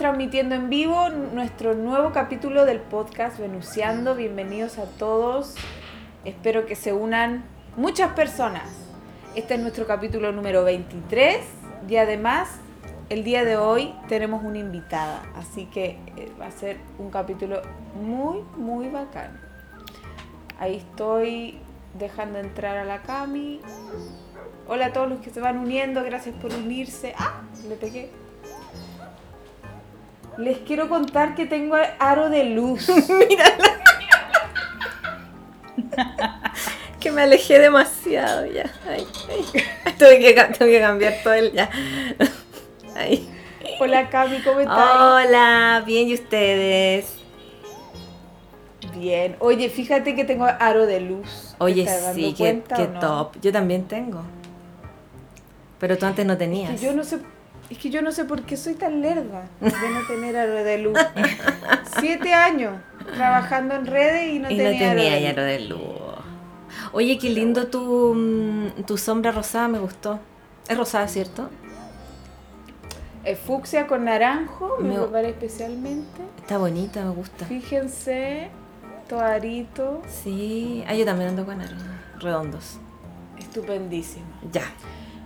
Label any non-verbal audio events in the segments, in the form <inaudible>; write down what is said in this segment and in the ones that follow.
transmitiendo en vivo nuestro nuevo capítulo del podcast Venuciando. Bienvenidos a todos. Espero que se unan muchas personas. Este es nuestro capítulo número 23 y además el día de hoy tenemos una invitada, así que eh, va a ser un capítulo muy, muy bacán. Ahí estoy dejando entrar a la Cami. Hola a todos los que se van uniendo, gracias por unirse. ¡Ah! Le pegué. Les quiero contar que tengo aro de luz. <laughs> Mírala. que me alejé demasiado ya. Ay, ay. <laughs> Tuve, que, tuve que cambiar todo el ya. <laughs> Ay. Hola Cami, ¿cómo estás? Hola, bien y ustedes. Bien. Oye, fíjate que tengo aro de luz. ¿Te Oye, sí, qué, qué no? top. Yo también tengo. Pero tú antes no tenías. Que yo no sé, es que yo no sé por qué soy tan lerda de no tener aro de luz. Siete años trabajando en redes y no y no tenía, aro tenía de luz. lo de luz. Oye, qué lindo tu, mm, tu sombra rosada, me gustó. Es rosada, ¿cierto? Es fucsia con naranjo, me Me- especialmente. Está bonita, me gusta. Fíjense, toarito, Sí. Ah, yo también ando con aros redondos. estupendísimo. Ya.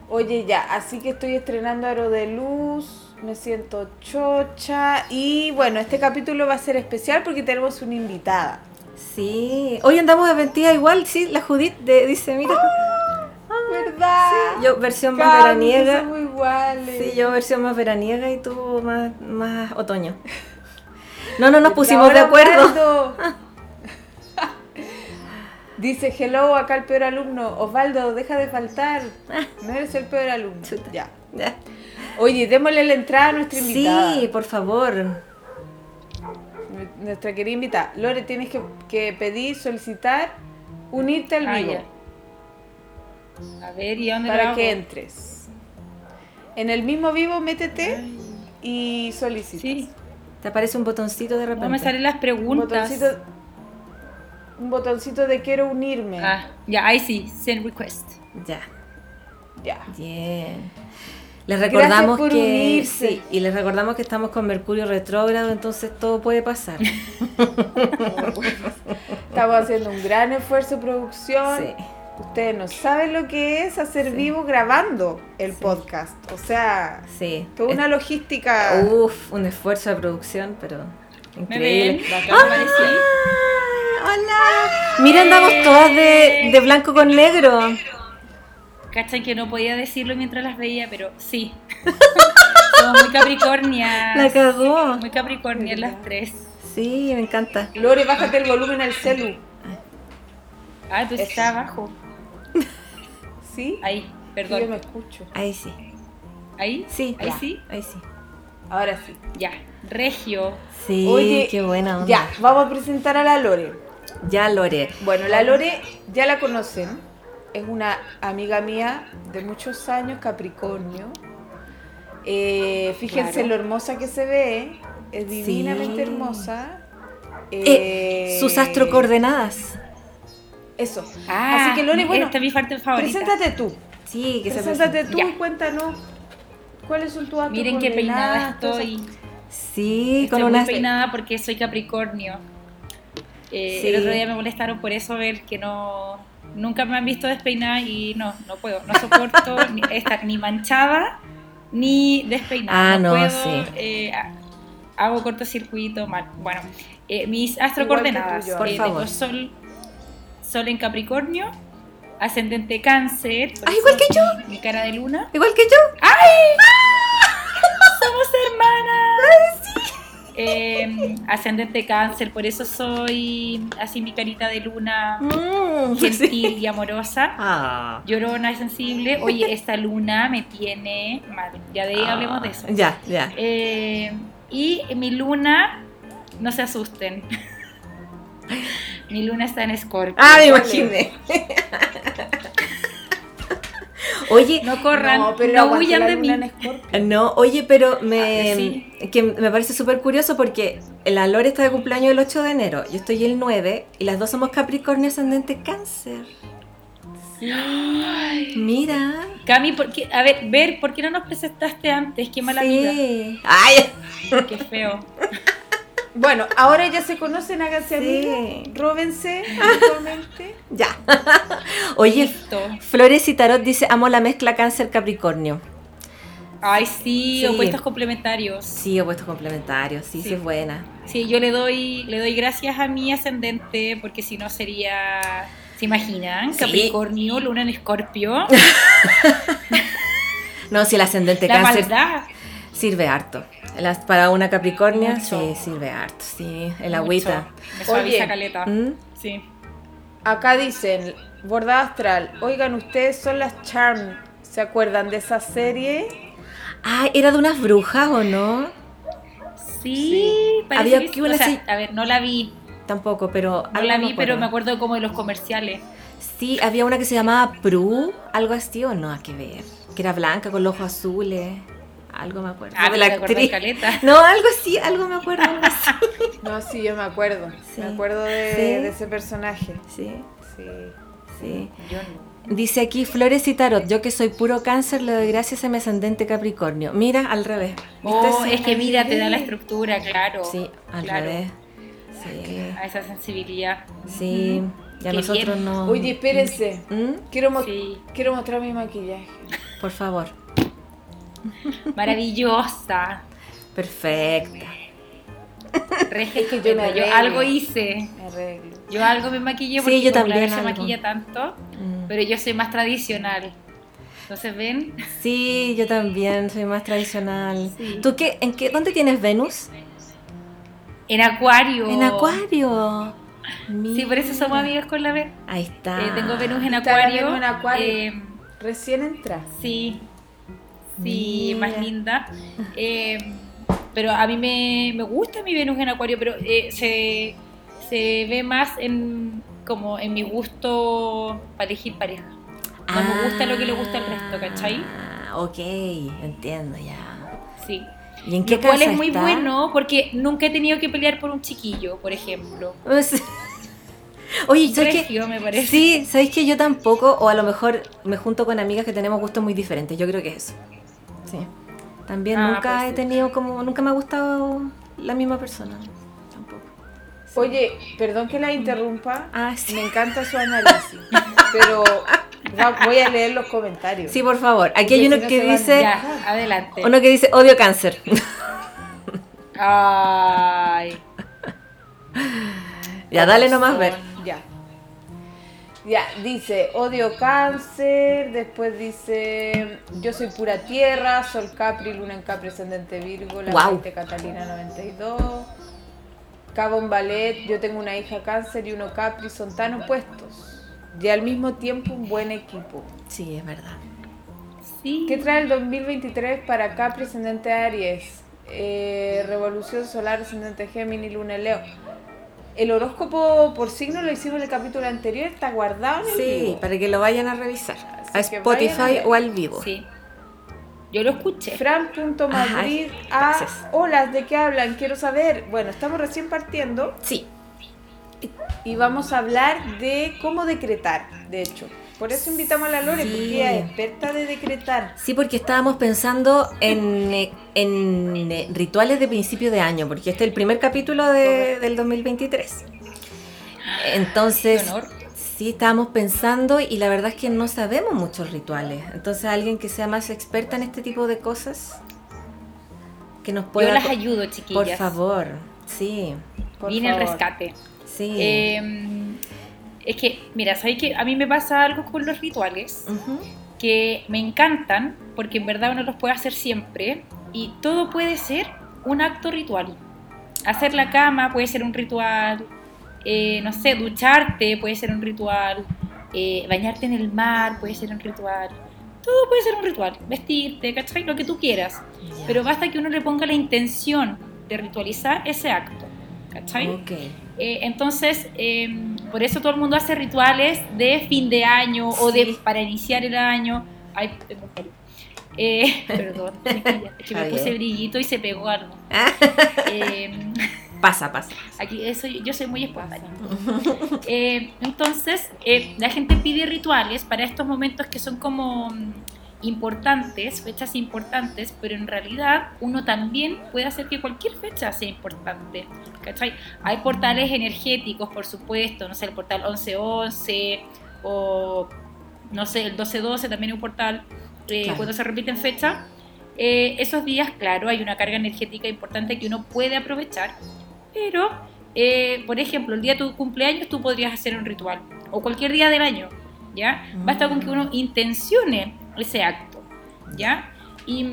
Oye, ya, así que estoy estrenando Aro de Luz, me siento chocha y bueno, este capítulo va a ser especial porque tenemos una invitada. Sí. Hoy andamos de vestida igual, sí, la Judith de- dice, mira. ¿Verdad? Yo versión más veraniega. somos iguales. Sí, yo versión más veraniega y tú más, más otoño. No, no nos pusimos de acuerdo. <laughs> Dice, hello, acá el peor alumno. Osvaldo, deja de faltar. No eres el peor alumno. Chuta. Ya. Oye, démosle la entrada a nuestra invitada. Sí, por favor. Nuestra querida invitada. Lore, tienes que, que pedir, solicitar, unirte al Ah, vivo. A ver, ¿y dónde para hago? que entres. En el mismo vivo, métete y solicita. Sí, Te aparece un botoncito de repente. no me salen las Un preguntas. botoncito, un botoncito de quiero unirme. Ah, ya, ahí sí, send request. Ya. Ya. Bien. Les recordamos por que unirse. sí, y les recordamos que estamos con Mercurio retrógrado, entonces todo puede pasar. <laughs> Estamos haciendo un gran esfuerzo de producción. Sí. Ustedes no saben lo que es hacer vivo grabando el podcast. O sea, Sí. toda una logística. Uf, un esfuerzo de producción, pero ¿Me ven? increíble. Acá aparecí. ¡Ah! ¡Hola! Mira, andamos todas de, de blanco con negro. Cachan que no podía decirlo mientras las veía, pero sí. <laughs> Somos muy capricornias. La cagó. Muy capricornias las tres. Sí, me encanta. Lore, bájate el volumen al celu. Ah, tú Eso. está abajo. <laughs> ¿Sí? Ahí, Sí, Yo perdón. me escucho. Ahí sí. Ahí, Sí, ahí ya. sí. Ahí sí. Ahora sí. Ya, Regio. Sí, Oye, qué buena onda. Ya, vamos a presentar a la Lore. Ya, Lore. Bueno, la Lore ya la conocen. Es una amiga mía de muchos años, Capricornio. Eh, fíjense Claro. lo hermosa que se ve. Es divinamente Sí. hermosa. Eh, sus astrocoordenadas. Eso. Ah, Así que Lore, bueno, esta es mi parte favorita. preséntate tú. Sí, que se Preséntate tú Ya. y cuéntanos cuáles son tus Miren qué peinada estoy. Sí, Estoy con unas. peinada porque soy Capricornio. Eh, Sí. El otro día me molestaron por eso ver que no nunca me han visto despeinada y no, no puedo, no soporto <laughs> ni estar ni manchada ni despeinada. Ah, no, puedo, sí. eh, ha- hago cortocircuito mal. Bueno, eh, mis astrocoordenadas. tuyo, Por eh, favor. tengo sol, sol en Capricornio, ascendente cáncer. Ah, igual que yo. Mi, cara de luna. Igual que yo. ¡Somos hermanas! Eh, ascendente cáncer, por eso soy así mi carita de luna Mm, gentil sí. y amorosa. Ah. Llorona y sensible. Oye, esta luna me tiene mal. Ya de ahí hablemos de eso. Ah, Ya, ya. Eh, y mi luna, no se asusten. Mi luna está en Scorpio. Ah, me ¿Cuál imaginé. Oye, No corran, no, pero aguante huyan de mí. Escorpio. no, oye, pero me, Ah, sí. que me parece súper curioso porque la Lore está de cumpleaños el 8 de enero, yo estoy el 9 y las dos somos Capricornio ascendente cáncer. Mira. Cami, ¿por qué? a ver, ver, ¿por qué no nos presentaste antes? Qué mala amiga. sí. Ay, Qué feo. <laughs> Bueno, ahora ya se conocen, háganse Sí. amigos, róbense <laughs> mutuamente. ya. <laughs> Oye, Listo. Flores y Tarot dice, amo la mezcla cáncer Capricornio. Ay, sí, Sí. opuestos complementarios. Sí, opuestos complementarios, sí, sí, Sí. es buena. Sí, yo le doy, le doy gracias a mi ascendente porque si no sería. ¿Se imaginan? Capricornio, luna en escorpio. <laughs> No, si el ascendente La cáncer maldad. sirve harto. Las- para una Capricornia, Mucho. sí, sirve harto, sí. El Mucho. agüita. Me suaviza Oye. caleta. ¿Mm? Sí. Acá dicen, Bordada Astral, oigan, ustedes son las Charm. ¿Se acuerdan de esa serie? Ah, ¿era de unas brujas o no? Sí, parece Había que sí. una O sea, así- a ver, no la vi. Tampoco, pero... No la me vi, pero acuerdo. me acuerdo como de los comerciales. Sí, había una que se llamaba Pru, algo así o no, a que ver. Que era blanca con los ojos azules. Algo me acuerdo. Ah, de la ¿te acordás, actriz. Caleta? <laughs> No, algo así, algo me acuerdo. algo así. <laughs> No, sí, yo me acuerdo. Sí. Me acuerdo de, Sí. de ese personaje. Sí, Sí. sí. Yo no. Dice aquí Flores y Tarot, yo que soy puro cáncer le doy gracias a mi ascendente Capricornio. Mira, al revés. Oh, es que mira, te da la estructura, claro. Sí, al Claro. revés. Sí, A esa sensibilidad. sí. Ya Qué nosotros bien. no... Oye, espérense. ¿Mm? Quiero, mo- Sí, quiero mostrar mi maquillaje. Por favor. <laughs> maravillosa. Perfecta. Re Es que <laughs> yo me yo algo hice. Me arreglo. Yo algo me maquillé Sí, porque yo como la también se maquilla tanto, Mm. pero yo soy más tradicional. Entonces, ¿ven? Sí, yo también soy más tradicional. Sí. ¿Tú qué, en qué, dónde tienes Venus? En Acuario. En Acuario. Sí, por eso somos Mira. amigas con la Ver. Ahí está. Eh, tengo Venus en Acuario. Venus en Acuario. Eh, Recién entra. sí. Sí, más linda. Eh, pero a mí me, me gusta mi Venus en Acuario, pero eh, se, se ve más en como en mi gusto para elegir pareja. No me gusta lo que le gusta al resto, ¿cachai? Ah, ok, entiendo ya. Sí. ¿Y en qué Lo cual casa es muy está? bueno porque nunca he tenido que pelear por un chiquillo, por ejemplo. Pues- <laughs> Oye, ¿sabes? Regio, me parece. Sí, ¿sabéis que yo tampoco? O a lo mejor me junto con amigas que tenemos gustos muy diferentes. Yo creo que es eso. Sí. También Ah, nunca puede he tenido como... Nunca me ha gustado la misma persona. Tampoco. Oye, perdón que la interrumpa. Ah, sí. Me encanta su análisis. pero voy a leer los comentarios. Sí, por favor. Aquí hay si uno no que dice... Ya, adelante. Uno que dice odio cáncer. Ay. ya, dale nomás Son- ver. Ya. Dice, odio cáncer, después dice, yo soy pura tierra, sol Capri, luna en Capri, ascendente Virgo, la. 20 Catalina 92, Cabón Ballet, yo tengo una hija cáncer y uno Capri, son tan opuestos, y al mismo tiempo un buen equipo. Sí, es verdad. Sí. ¿Qué trae el 2023 para Capri, ascendente Aries? Eh, revolución solar, ascendente Géminis, luna en Leo. El horóscopo por signo lo hicimos en el capítulo anterior, está guardado en el Sí, vivo. para que lo vayan a revisar. Así A Spotify o al vivo. Sí. Yo lo escuché. Fran.madrid a. Hola, ¿de qué hablan? Quiero saber. Bueno, estamos recién partiendo Sí. y vamos a hablar de cómo decretar, de hecho. Por eso invitamos a la Lore, Sí. porque ella es experta de decretar. Sí, porque estábamos pensando en, eh, en, eh, rituales de principio de año, porque este es el primer capítulo de- del 2023. Entonces, sí, estábamos pensando y la verdad es que no sabemos muchos rituales. Entonces, alguien que sea más experta en este tipo de cosas, que nos pueda... Yo las ayudo, Por chiquillas. favor, sí, Por Vine al favor. rescate. sí. Eh, es que, mira, ¿sabes que A mí me pasa algo con los rituales Ujú. que me encantan porque en verdad uno los puede hacer siempre y todo puede ser un acto ritual. hacer la cama puede ser un ritual, eh, no sé, ducharte puede ser un ritual, eh, bañarte en el mar puede ser un ritual. Todo puede ser un ritual, vestirte, ¿cachai? Lo que tú quieras. Ya. Pero basta que uno le ponga la intención de ritualizar ese acto, ¿cachai? Ok. Eh, entonces, eh, por eso todo el mundo hace rituales de fin de año o de para iniciar el año. Ay. Eh, <laughs> perdón, es que me puse brillito y se pegó algo. <laughs> Eh, Pasa, pasa. aquí eso, yo soy muy espontánea. Eh, entonces, eh, la gente pide rituales para estos momentos que son como importantes, fechas importantes, pero en realidad uno también puede hacer que cualquier fecha sea importante. ¿cachai? Hay portales energéticos, por supuesto, no sé, el portal 1111 o no sé, el 1212 también es un portal, eh, Claro. cuando se repiten fechas. eh, esos días, claro, hay una carga energética importante que uno puede aprovechar, pero, eh, por ejemplo, el día de tu cumpleaños tú podrías hacer un ritual, o cualquier día del año, ¿ya? Basta con que uno intencione ese acto, ¿ya? Y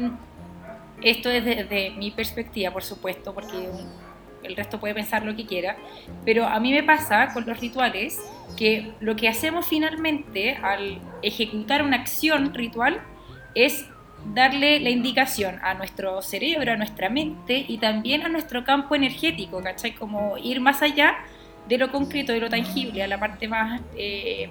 esto es desde mi perspectiva, por supuesto, porque el resto puede pensar lo que quiera, pero a mí me pasa con los rituales que lo que hacemos finalmente al ejecutar una acción ritual es darle la indicación a nuestro cerebro, a nuestra mente y también a nuestro campo energético, ¿cachai? Como ir más allá de lo concreto, de lo tangible, a la parte más, eh,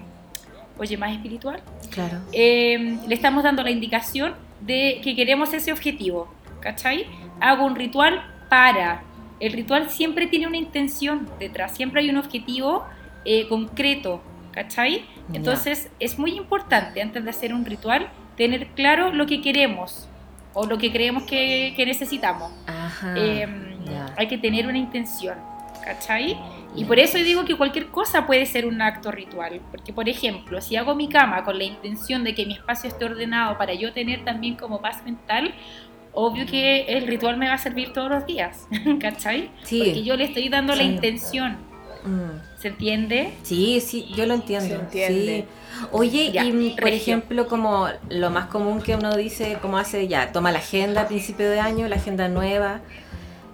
oye, más espiritual. Claro. Eh, le estamos dando la indicación de que queremos ese objetivo, ¿cachai? Hago un ritual para. El ritual siempre tiene una intención detrás, siempre hay un objetivo eh, concreto, ¿cachai? Entonces es muy importante antes de hacer un ritual tener claro lo que queremos o lo que creemos que, que necesitamos. Ajá. Eh, ya. Hay que tener una intención, ¿cachai? Y por eso digo que cualquier cosa puede ser un acto ritual. Porque, por ejemplo, si hago mi cama con la intención de que mi espacio esté ordenado para yo tener también como paz mental, obvio que el ritual me va a servir todos los días, <laughs> ¿cachai? Sí. Porque yo le estoy dando la Sí. intención, Mm. ¿se entiende? Sí, sí, yo lo entiendo. Se entiende. sí. Oye, Ya, y mm, por regio. ejemplo, como lo más común que uno dice, como hace ya, toma la agenda a principio de año, la agenda nueva,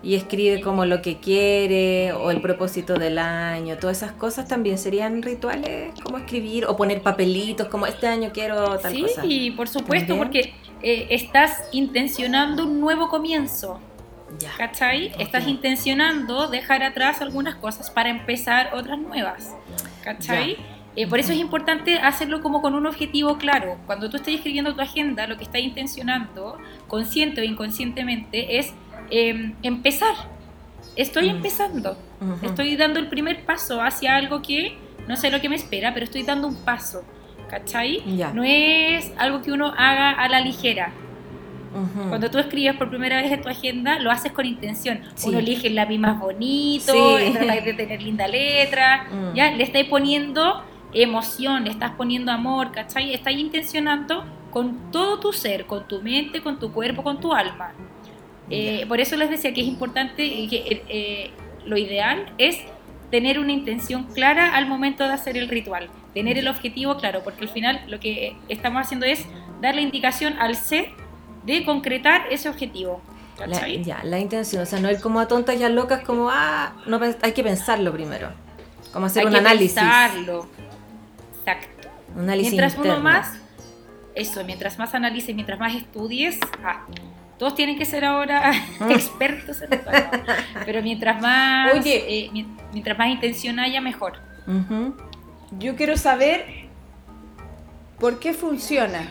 y escribe como lo que quiere, o el propósito del año, todas esas cosas también serían rituales, como escribir, o poner papelitos, como este año quiero tal sí, cosa. por supuesto, También. porque eh, estás intencionando un nuevo comienzo. Ya. ¿Cachai? Estás Ok. intencionando dejar atrás algunas cosas para empezar otras nuevas. ¿Cachai? Eh, por eso es importante hacerlo como con un objetivo claro. Cuando tú estés escribiendo tu agenda, lo que estás intencionando, consciente o inconscientemente, es eh, empezar. Estoy Mm. empezando. Ujú. Estoy dando el primer paso hacia algo que no sé lo que me espera, pero estoy dando un paso. ¿Cachai? Ya. No es algo que uno haga a la ligera. Cuando tú escribes por primera vez en tu agenda, lo haces con intención. Sí. Uno elige el lápiz más bonito, Sí. trata de tener linda letra, Mm. ya le estáis poniendo emoción, le estás poniendo amor, ¿cachai? Estás intencionando con todo tu ser, con tu mente, con tu cuerpo, con tu alma. Eh, por eso les decía que es importante y que eh, eh, lo ideal es tener una intención clara al momento de hacer el ritual, tener el objetivo claro, porque al final lo que estamos haciendo es dar la indicación al ser de concretar ese objetivo. La, ya, la intención, o sea, no ir como a tontas y a locas, como, ah, no, pens- hay que pensarlo primero. Como hacer Hay un que análisis. pensarlo. Exacto. Un análisis mientras uno interno. más, eso, mientras más analices, mientras más estudies, ah, todos tienen que ser ahora <laughs> <laughs> expertos en pero mientras más, Oye. eh, mi- mientras más intención haya, mejor. Yo quiero saber por qué funciona.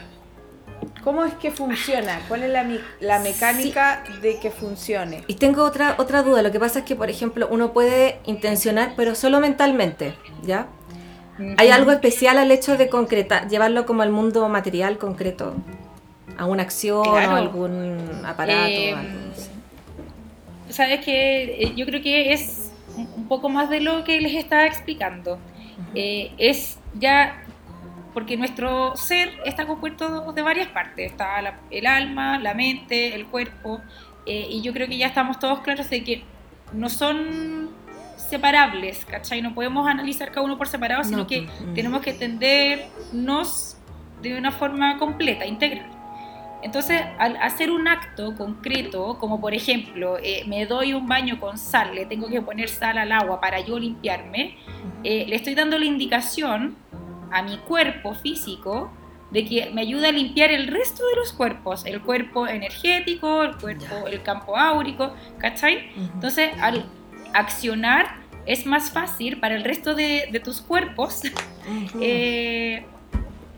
¿Cómo es que funciona? ¿Cuál es la, la mecánica de que funcione? Y tengo otra, otra duda. Lo que pasa es que, por ejemplo, uno puede intencionar, pero solo mentalmente, ¿ya? ¿Hay algo especial al hecho de concretar, llevarlo como al mundo material concreto? ¿A una acción Claro. o algún aparato? Eh, algo así? Sabes que yo creo que es un poco más de lo que les estaba explicando. Eh, es ya porque nuestro ser está compuesto de varias partes. Está la- el alma, la mente, el cuerpo. eh, y yo creo que ya estamos todos claros de que no son separables, ¿cachai? No podemos analizar cada uno por separado, sino No, que pues, mm. tenemos que entendernos de una forma completa, integral. Entonces, al hacer un acto concreto, como por ejemplo, eh, me doy un baño con sal, le tengo que poner sal al agua para yo limpiarme, eh, le estoy dando la indicación a mi cuerpo físico de que me ayuda a limpiar el resto de los cuerpos, el cuerpo energético, el cuerpo, el campo áurico, ¿cachai? Entonces, al accionar es más fácil para el resto de, de tus cuerpos <laughs> eh,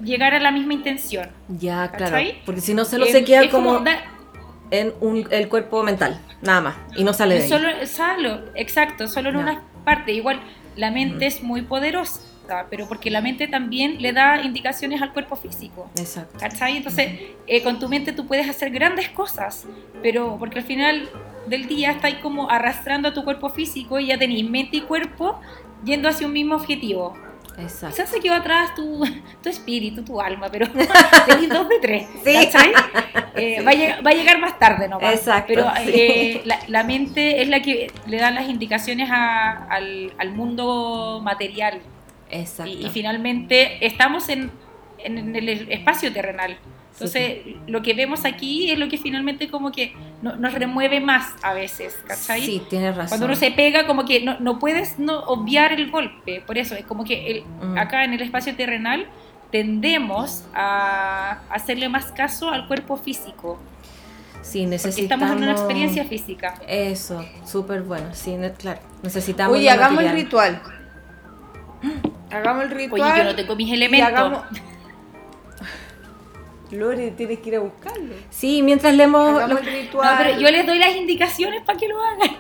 llegar a la misma intención. ya, claro. ¿cachai? Porque si no, solo Eh, se queda como da- en un- el cuerpo mental, nada más. Y no sale de ahí. Solo, solo, exacto, solo en una parte. Igual, la mente es muy poderosa, pero porque la mente también le da indicaciones al cuerpo físico. Exacto. ¿Cachai? Entonces, eh, con tu mente tú puedes hacer grandes cosas, pero porque al final del día estás como arrastrando a tu cuerpo físico y ya tenéis mente y cuerpo yendo hacia un mismo objetivo. Exacto. Quizás se quedó atrás tu, <laughs> tu espíritu, tu alma, pero <laughs> <laughs> tenéis dos de tres. Sí. Eh, va, a llegar, va a llegar más tarde nomás. Exacto, Pero sí. eh, la, la mente es la que le da las indicaciones a- al, al mundo material. Exacto. Y, y finalmente estamos en, en el espacio terrenal. Entonces, lo que vemos aquí es lo que finalmente como que no- nos remueve más a veces, ¿cachai? Sí, tienes razón. Cuando uno se pega, como que no, no puedes no obviar el golpe. Por eso, es como que el- Mm. acá en el espacio terrenal tendemos a hacerle más caso al cuerpo físico. Sí, Porque necesitamos... estamos en una experiencia física. Eso, súper bueno. Sí, ne- claro. Necesitamos... Oye, el hagamos el material. ritual. <gasps> Hagamos el Oye, ritual. yo no tengo mis y elementos. hagamos- <laughs> Lore, tienes que ir a buscarlo. Sí, mientras leemos... Los- ritual. No, pero yo les doy las indicaciones para que lo hagan.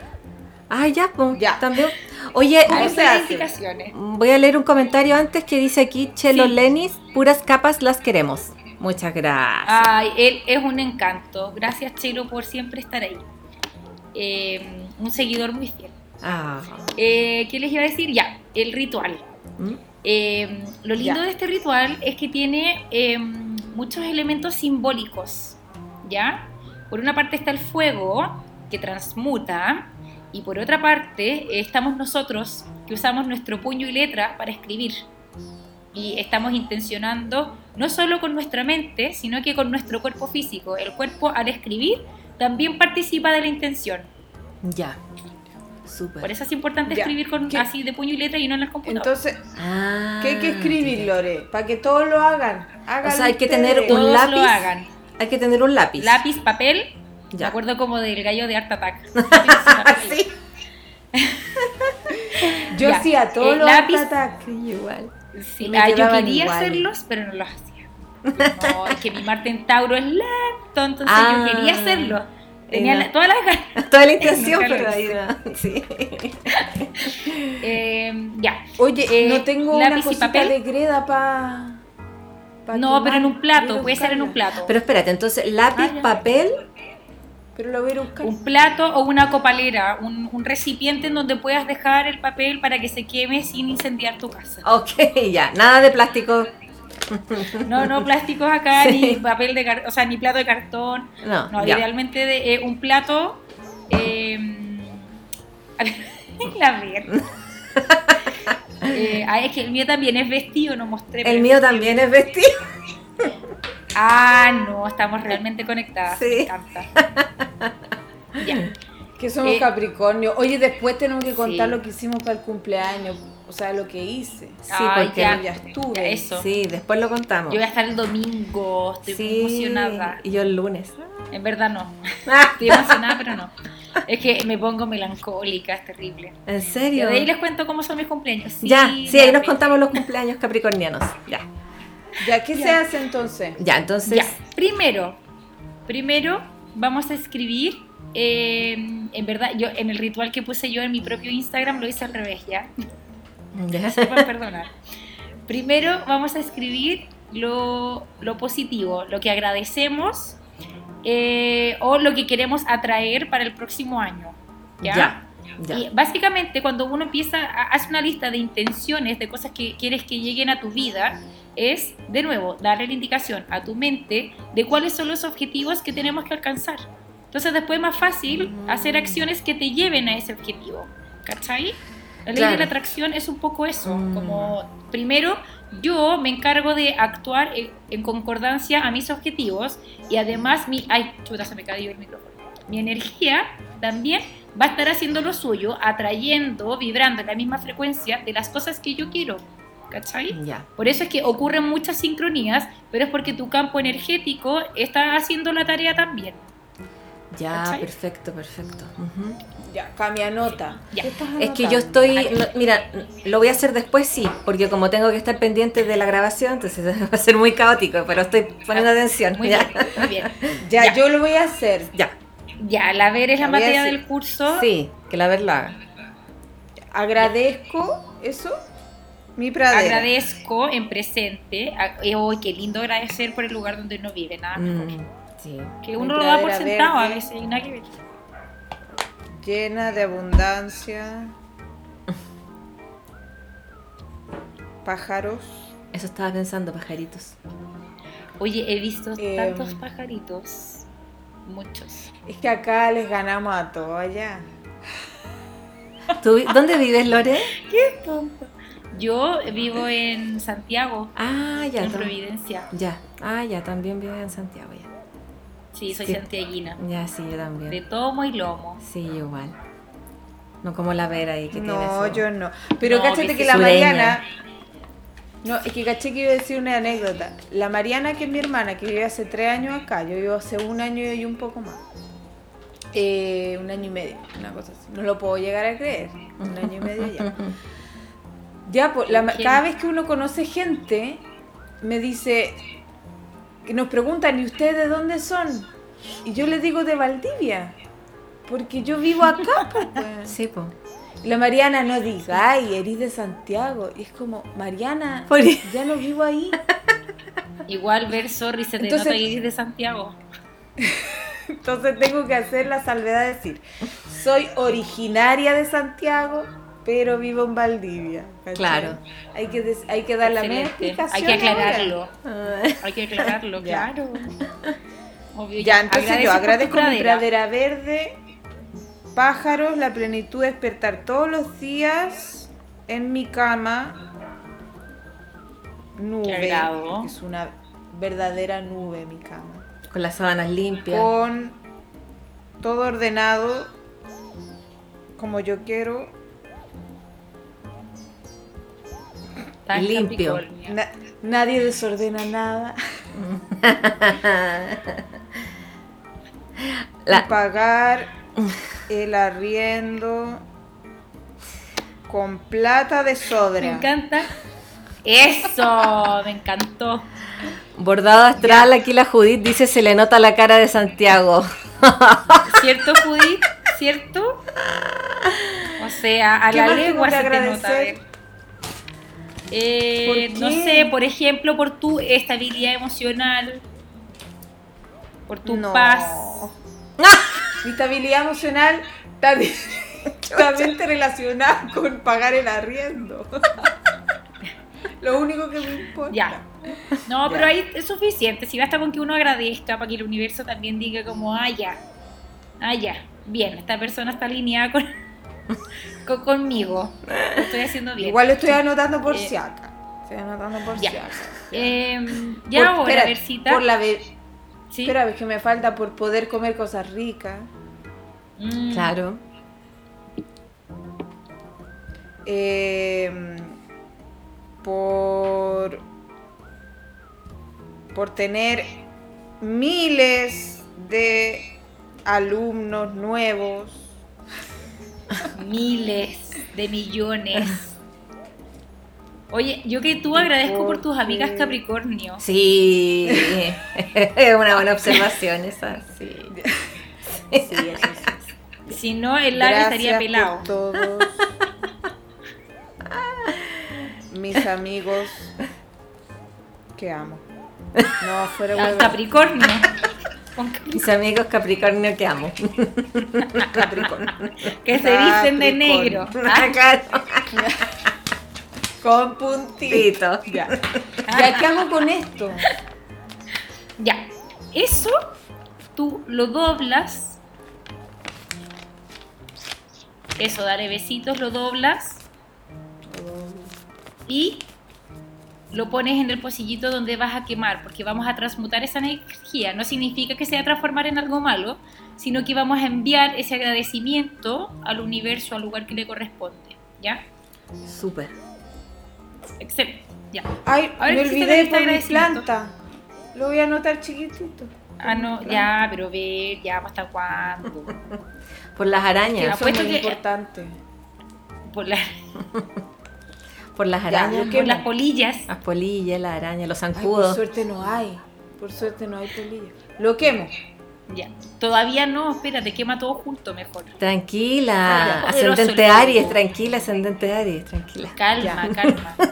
Ah, ya, pues. Ya. También. Oye, ¿Cómo Les se hace? indicaciones. voy a leer un comentario antes que dice aquí, Chelo Sí. Lenis, puras capas las queremos. Muchas gracias. Ay, él es un encanto. Gracias, Chelo, por siempre estar ahí. Eh, un seguidor muy fiel. Ah. Eh, ¿Qué les iba a decir? Ya, el ritual. ¿Mm? Eh, lo lindo Ya. de este ritual es que tiene eh, muchos elementos simbólicos, ¿ya? Por una parte está el fuego, que transmuta, y por otra parte estamos nosotros, que usamos nuestro puño y letra para escribir. Y estamos intencionando no solo con nuestra mente, sino que con nuestro cuerpo físico. El cuerpo al escribir también participa de la intención. Ya. Por eso es importante Ya. escribir con, ¿Qué? así de puño y letra y no en el computador. Entonces, Ah, ¿qué hay que escribir. Lore? Para que todos lo hagan. Háganlo O sea, hay que ustedes. tener un Todos lápiz. lo hagan. Hay que tener un lápiz. Lápiz, papel. Me Ya. acuerdo como del gallo de Art Attack. <laughs> sí. <laughs> Yo Ya. sí a todos Eh, los lápiz- Art Attack. igual. Sí, me ah, yo quería hacerlos, pero no los hacía. No, es que mi Marte en Tauro es lento, entonces Ah. yo quería hacerlo. Tenía la-. Toda la <laughs> <laughs> intención, pero ahí no. Sí. Eh, <laughs> ya. Oye, Eh, no tengo una lápiz y cosita papel. de greda para. No, pero en un plato, puede ser en un plato. Pero espérate, entonces, lápiz, Ah, papel. Pero lo voy a ir a buscar. Un plato o una copalera, un, un recipiente en donde puedas dejar el papel para que se queme sin incendiar tu casa. Ok, ya. Nada de plástico. <laughs> No, no plásticos acá, Sí. ni papel de cartón, o sea, ni plato de cartón. No, No, idealmente de, eh, un plato. Eh, <laughs> la mierda. Eh, ah, es que el mío también es vestido, no mostré. El mío también es vestido. <laughs> Ah, no, estamos realmente conectadas. Sí. Me encanta. Ya. Que somos Eh, Capricornio. Oye, después tenemos que contar sí. lo que hicimos para el cumpleaños. O sea, lo que hice. Sí, Ay, porque ya, ya estuve. ya, eso. Sí, después lo contamos. Yo voy a estar el domingo, estoy muy emocionada. Y yo el lunes. En verdad no. Ah, Estoy emocionada, pero no. Es que me pongo melancólica, es terrible. ¿En Y serio? de ahí les cuento cómo son mis cumpleaños. Sí, ya, sí, ahí nos contamos los cumpleaños capricornianos. Ya. ¿Ya qué se Ya. hace entonces? Ya, entonces. Ya, primero, primero vamos a escribir, eh, en verdad, yo en el ritual que puse yo en mi propio Instagram lo hice al revés, ¿ya? <laughs> Ya. Se pueden perdonar. Primero vamos a escribir lo, lo positivo, lo que agradecemos eh, o lo que queremos atraer para el próximo año, ¿ya? Ya. ya. Y básicamente cuando uno empieza, a- hace una lista de intenciones, de cosas que quieres que lleguen a tu vida, es, de nuevo, darle la indicación a tu mente de cuáles son los objetivos que tenemos que alcanzar. Entonces después es más fácil Mm. hacer acciones que te lleven a ese objetivo. ¿Cachai? La ley Claro. de la atracción es un poco eso, Mm. como primero yo me encargo de actuar en, en concordancia a mis objetivos y además mi... Ay, chuta, se me cayó el micrófono. Mi energía también va a estar haciendo lo suyo, atrayendo, vibrando en la misma frecuencia de las cosas que yo quiero. ¿Cachai? Ya. Por eso es que ocurren muchas sincronías, pero es porque tu campo energético está haciendo la tarea también. Ya, ¿Cachai? perfecto, perfecto. Ya. ¿Qué estás Es que yo estoy, no, mira, lo voy a hacer después sí, porque como tengo que estar pendiente de la grabación, entonces <laughs> va a ser muy caótico, pero estoy poniendo atención. Muy ya. bien, muy bien. <laughs> Ya, Ya. yo lo voy a hacer. Ya, Ya, la ver es la La materia del curso. sí, que la ver lo haga. Agradezco eso. Mi pradera. Agradezco en presente. a- eh, oh, qué lindo agradecer por el lugar donde uno vive, nada mejor. Mm, sí. Que uno lo da por sentado a veces y nada que ver. Llena de abundancia. Pájaros. Eso estaba pensando, pajaritos. Oye, he visto Em. tantos pajaritos. Muchos. Es que acá les ganamos a todos allá. ¿Tú ¿Dónde vives, Lore? Qué tonto. Yo vivo en Santiago, Ah, ya. en Providencia. Ya, ah, ya, también vive en Santiago, ya. Sí, soy Sí. santiaguina. Ya, sí, yo también. De tomo y lomo. Sí, igual. No como la Vera ahí que tiene No, yo no. Pero No, cáchate que que la sureña. Mariana. No, es que caché que iba a decir una anécdota. La Mariana, que es mi hermana, que vive hace tres años acá, yo vivo hace un año y un poco más. Eh, un año y medio, una cosa así. No lo puedo llegar a creer. Un año y medio ya. <laughs> Ya, pues, cada vez que uno conoce gente, me dice, que nos preguntan, ¿y ustedes de dónde son? Y yo les digo de Valdivia, porque yo vivo acá, <laughs> pues. Sí, La Mariana, no digáis, eres de Santiago. Y es como, Mariana, Por- ya no vivo ahí. <laughs> Igual ver sorry se te Entonces- nota que eres de Santiago. <laughs> Entonces tengo que hacer la salvedad de decir, soy originaria de Santiago, pero vivo en Valdivia. ¿cachai? Claro. Hay que, des- hay que dar la explicación. Hay que aclararlo. Ah, Hay que aclararlo, <laughs> claro. Obvio, Ya, entonces yo agradezco mi pradera. verde, pájaros, la plenitud de despertar todos los días en mi cama. Nube, es una verdadera nube mi cama. Con las sábanas limpias. Con todo ordenado como yo quiero. Tan Limpio. Na- nadie desordena nada. <laughs> La- pagar el arriendo con plata de Me sobra. encanta. Eso, <laughs> me encantó. Bordado astral, aquí la Judith dice se le nota la cara de Santiago. <laughs> ¿Cierto, Judith? ¿Cierto? O sea, a ¿Qué la legua se te nota. Eh, ¿Por no sé, por ejemplo, por tu estabilidad emocional, por tu No. paz. Mi estabilidad emocional está directamente <laughs> relacionada con pagar el arriendo. <laughs> Lo único que me importa. Ya. No, Ya. pero ahí es suficiente. Si basta con que uno agradezca para que el universo también diga como, ah, ya, ah, ya, bien, esta persona está alineada con, con- conmigo. Lo estoy haciendo bien. Igual lo estoy anotando por Eh, si acá. Estoy anotando por ya. si acá. Ya Por- ahora, espera, Versita. Por la ve- ¿sí? Espera, es que me falta por poder comer cosas ricas. Mm, Claro. eh, por por tener miles de alumnos nuevos Miles de millones. <laughs> Oye, yo que tú agradezco por tus amigas Capricornio. Sí. Es una buena observación esa. Sí. sí. Si no, el labio estaría pelado. por todos mis amigos que amo no fuera Capricornio. Mis amigos Capricornio que amo. <laughs> Capricornio que se visten de negro. Ah, Claro. con puntito Tito. ya ya qué hago con esto Ya, eso tú lo doblas. Eso, daré besitos, lo doblas. Y lo pones en el pocillito donde vas a quemar, porque vamos a transmutar esa energía. No significa que se va a transformar en algo malo, sino que vamos a enviar ese agradecimiento al universo, al lugar que le corresponde. ¿Ya? Súper. Excelente. Ya. Ay, Ahora me olvidé por mi planta. Lo voy a anotar chiquitito. Ah, no, ya, pero ve, ya, ¿hasta cuándo? <laughs> Por las arañas. Eso es Apuesto muy que- importante. Por, la- <laughs> Por las arañas. lo por las polillas. Las polillas, las arañas, los Ay, por zancudos. suerte no hay. Por suerte no hay polillas. Lo quemo. Ya. Todavía no, espérate, quema todo junto mejor. Tranquila, Ay, poderoso ascendente Aries, tranquila, ascendente Aries, tranquila. Calma, Ya. calma. <laughs>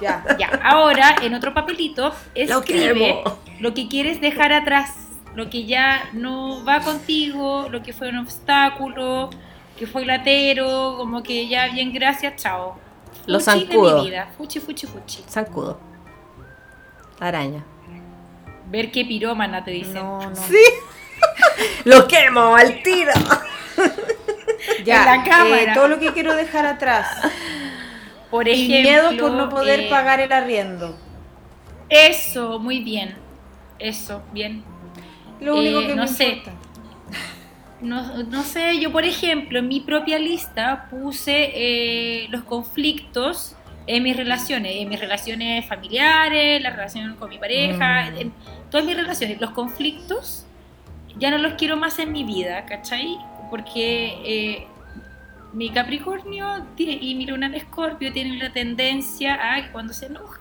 Ya. Ya, ahora en otro papelito Lo escribe quemo. lo que quieres dejar atrás, lo que ya no va contigo, lo que fue un obstáculo, que fue latero, como que ya bien, gracias, chao. Los zancudos. mi vida, fuchi, fuchi, fuchi. Zancudo. Araña. Ver qué pirómana te dicen. No, no. Sí. <laughs> Lo quemo al tiro. <laughs> Ya. En la cámara. eh, todo lo que quiero dejar atrás. Por Y ejemplo, miedo por no poder eh, pagar el arriendo. Eso, muy bien. Eso, bien. Lo único eh, que no me sé. importa. No, no sé, yo por ejemplo en mi propia lista puse eh, los conflictos en mis relaciones, en mis relaciones familiares, la relación con mi pareja, Mm. en todas mis relaciones. Los conflictos ya no los quiero más en mi vida, ¿cachai? Porque eh, mi Capricornio y mi Luna en Escorpio tienen la tendencia a que cuando se enoja,